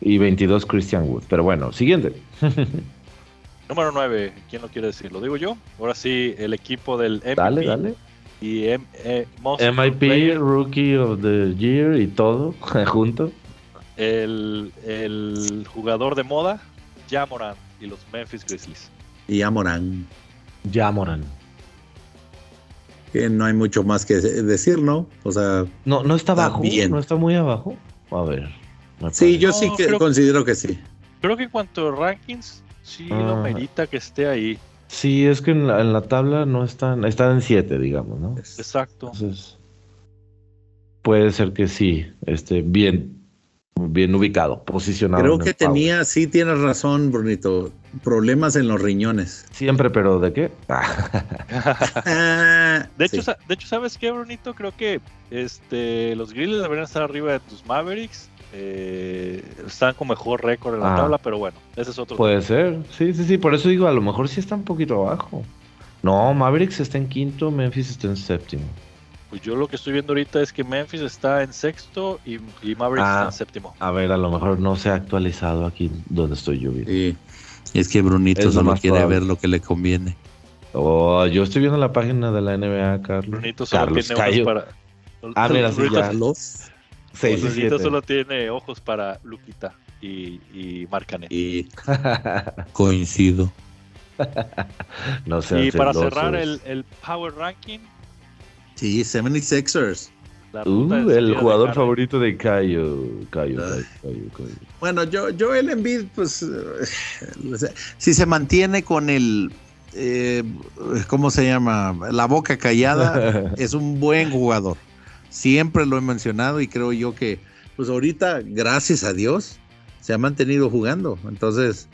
Y 22 Christian Wood. Pero bueno, siguiente. <laughs> Número 9, ¿quién lo quiere decir? ¿Lo digo yo? Ahora sí, el equipo del MVP. Dale, dale. Y M eh, MIP, Rookie of the Year y todo <laughs> junto. El, el jugador de moda, Jamoran y los Memphis Grizzlies. Y Jamoran. Jamoran que no hay mucho más que decir, ¿no? O sea, no, no está abajo, no está muy abajo. A ver. Sí, yo sí que considero que sí. Creo que en cuanto a rankings, sí lo ah. merita que esté ahí. Sí, es que en la, tabla no están, están en 7, digamos, ¿no? Exacto. Entonces, puede ser que sí, esté bien, bien ubicado, posicionado. Creo que tenía, sí tienes razón, Brunito, problemas en los riñones. Siempre, pero ¿de qué? <laughs> de, hecho, de hecho, ¿sabes qué, Brunito? Creo que este, los Grizzlies deberían estar arriba de tus Mavericks. Eh, están con mejor récord en la ah. tabla, pero bueno, ese es otro. Puede ser, sí, sí, sí, por eso digo, a lo mejor sí está un poquito abajo. No, Mavericks está en quinto, Memphis está en séptimo. Pues yo lo que estoy viendo ahorita es que Memphis está en sexto y, Mavericks está en séptimo. A ver, a lo mejor no se ha actualizado aquí donde estoy yo. Sí. Es que Brunito solo quiere ver lo que le conviene. Oh, yo estoy viendo la página de la NBA, Carlos. Brunito solo tiene ojos para. Ah, mira, sí, ya. Los... Brunito solo tiene ojos para Luquita y, y Marcanet. Y <laughs> coincido. no sé. Y para cerrar el, el Power Ranking, Sí, 76ers. Uh, el jugador favorito de Cayo. Cayo, Bueno, yo, yo el Embiid, pues, eh, si se mantiene con el, eh, ¿cómo se llama? La boca callada, <laughs> es un buen jugador. Siempre lo he mencionado y creo yo que, pues ahorita, gracias a Dios, se ha mantenido jugando. Entonces,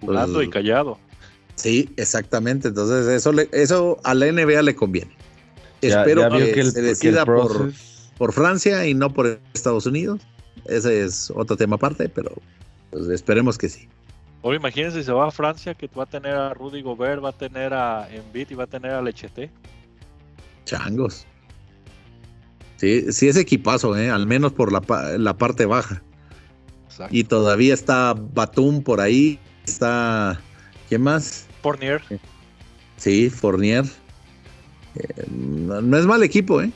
jugando y callado. Sí, exactamente. Entonces, eso, eso a la NBA le conviene. Espero que, se decida por, por, Francia y no por Estados Unidos. Ese es otro tema aparte, pero pues, esperemos que sí. O imagínense si se va a Francia, que va a tener a Rudy Gobert, va a tener a Embiid y va a tener a Lechete. Changos. Sí, sí es equipazo, ¿eh? al menos por la, la parte baja. Y todavía está Batum por ahí, está... ¿Quién más? Fournier. Sí, Fournier. Eh, no, es mal equipo, ¿eh?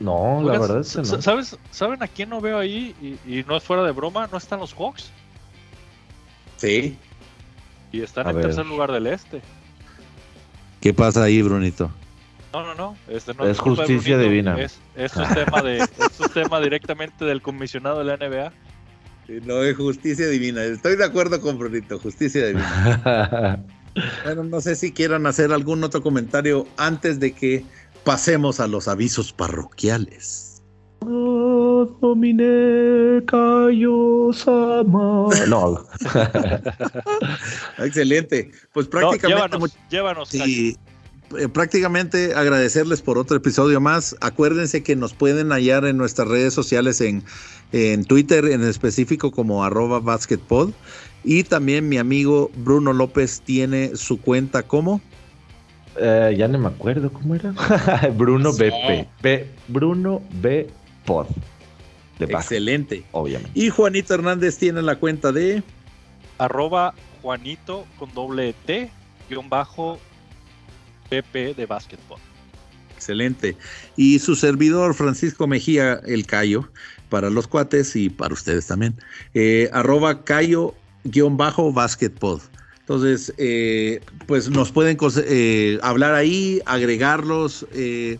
No, la verdad es que no. ¿sabes, ¿Saben a quién no veo ahí? Y, no es fuera de broma, ¿no están los Hawks? Sí. Y están en tercer lugar del este. ¿Qué pasa ahí, Brunito? No, no, no. Este es justicia divina. Es, es tema de, esto <laughs> es tema directamente del comisionado de la NBA. No es justicia divina. Estoy de acuerdo con Brunito, justicia divina. <laughs> Bueno, no sé si quieran hacer algún otro comentario antes de que pasemos a los avisos parroquiales. No. <laughs> Excelente. Pues prácticamente. llévanos, sí, eh, prácticamente agradecerles por otro episodio más. Acuérdense que nos pueden hallar en nuestras redes sociales en, en Twitter, en específico como arroba basketpod. Y también mi amigo Bruno López tiene su cuenta como. Eh, ya no me acuerdo cómo era. <laughs> Bruno BP. Bruno B. Pod. Excelente. obviamente. Y Juanito Hernández tiene la cuenta de. Arroba Juanito con doble T, guion bajo PP de básquetbol. Excelente. Y su servidor, Francisco Mejía, el Cayo, para los cuates y para ustedes también. Eh, arroba Cayo-Basketpod. Entonces, eh, pues nos pueden eh, hablar ahí, agregarlos, eh,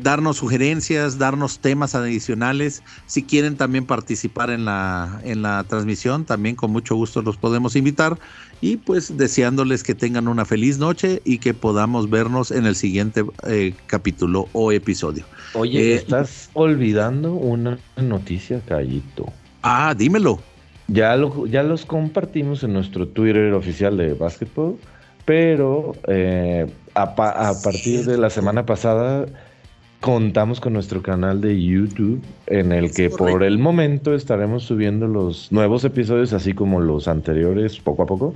darnos sugerencias, darnos temas adicionales. Si quieren también participar en la, en la transmisión, también con mucho gusto los podemos invitar. Y pues deseándoles que tengan una feliz noche y que podamos vernos en el siguiente capítulo o episodio. Oye, estás olvidando una noticia, Callito. Ah, dímelo. Ya, lo, ya los compartimos en nuestro Twitter oficial de Basketball, pero eh, a, partir de la semana pasada contamos con nuestro canal de YouTube en el que por el momento estaremos subiendo los nuevos episodios así como los anteriores poco a poco.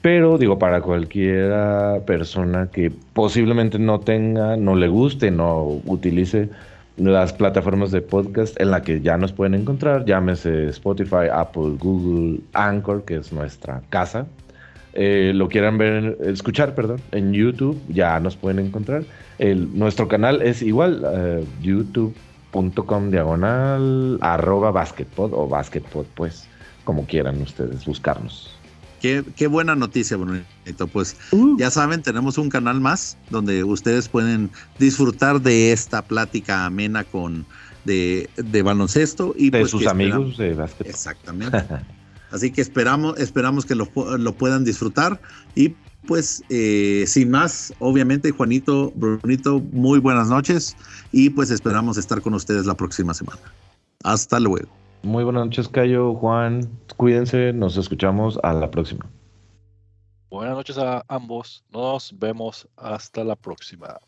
Pero digo, para cualquiera persona que posiblemente no tenga, no le guste, no utilice las plataformas de podcast en la que ya nos pueden encontrar, llámese Spotify, Apple, Google, Anchor, que es nuestra casa. Eh, lo quieran ver, escuchar, perdón, en YouTube, ya nos pueden encontrar. El, nuestro canal es igual, uh, youtube.com diagonal arroba basketpod o basketpod, pues, como quieran ustedes buscarnos. Qué, buena noticia, Brunito. Pues uh. ya saben, tenemos un canal más donde ustedes pueden disfrutar de esta plática amena con de, baloncesto y de pues sus amigos de básquet. Exactamente. <laughs> Así que esperamos, esperamos que lo, puedan disfrutar y pues eh, sin más, obviamente Juanito, Brunito, muy buenas noches y pues esperamos estar con ustedes la próxima semana. Hasta luego. Muy buenas noches, Cayo, Juan. Cuídense, nos escuchamos a la próxima. Buenas noches a ambos. Nos vemos hasta la próxima.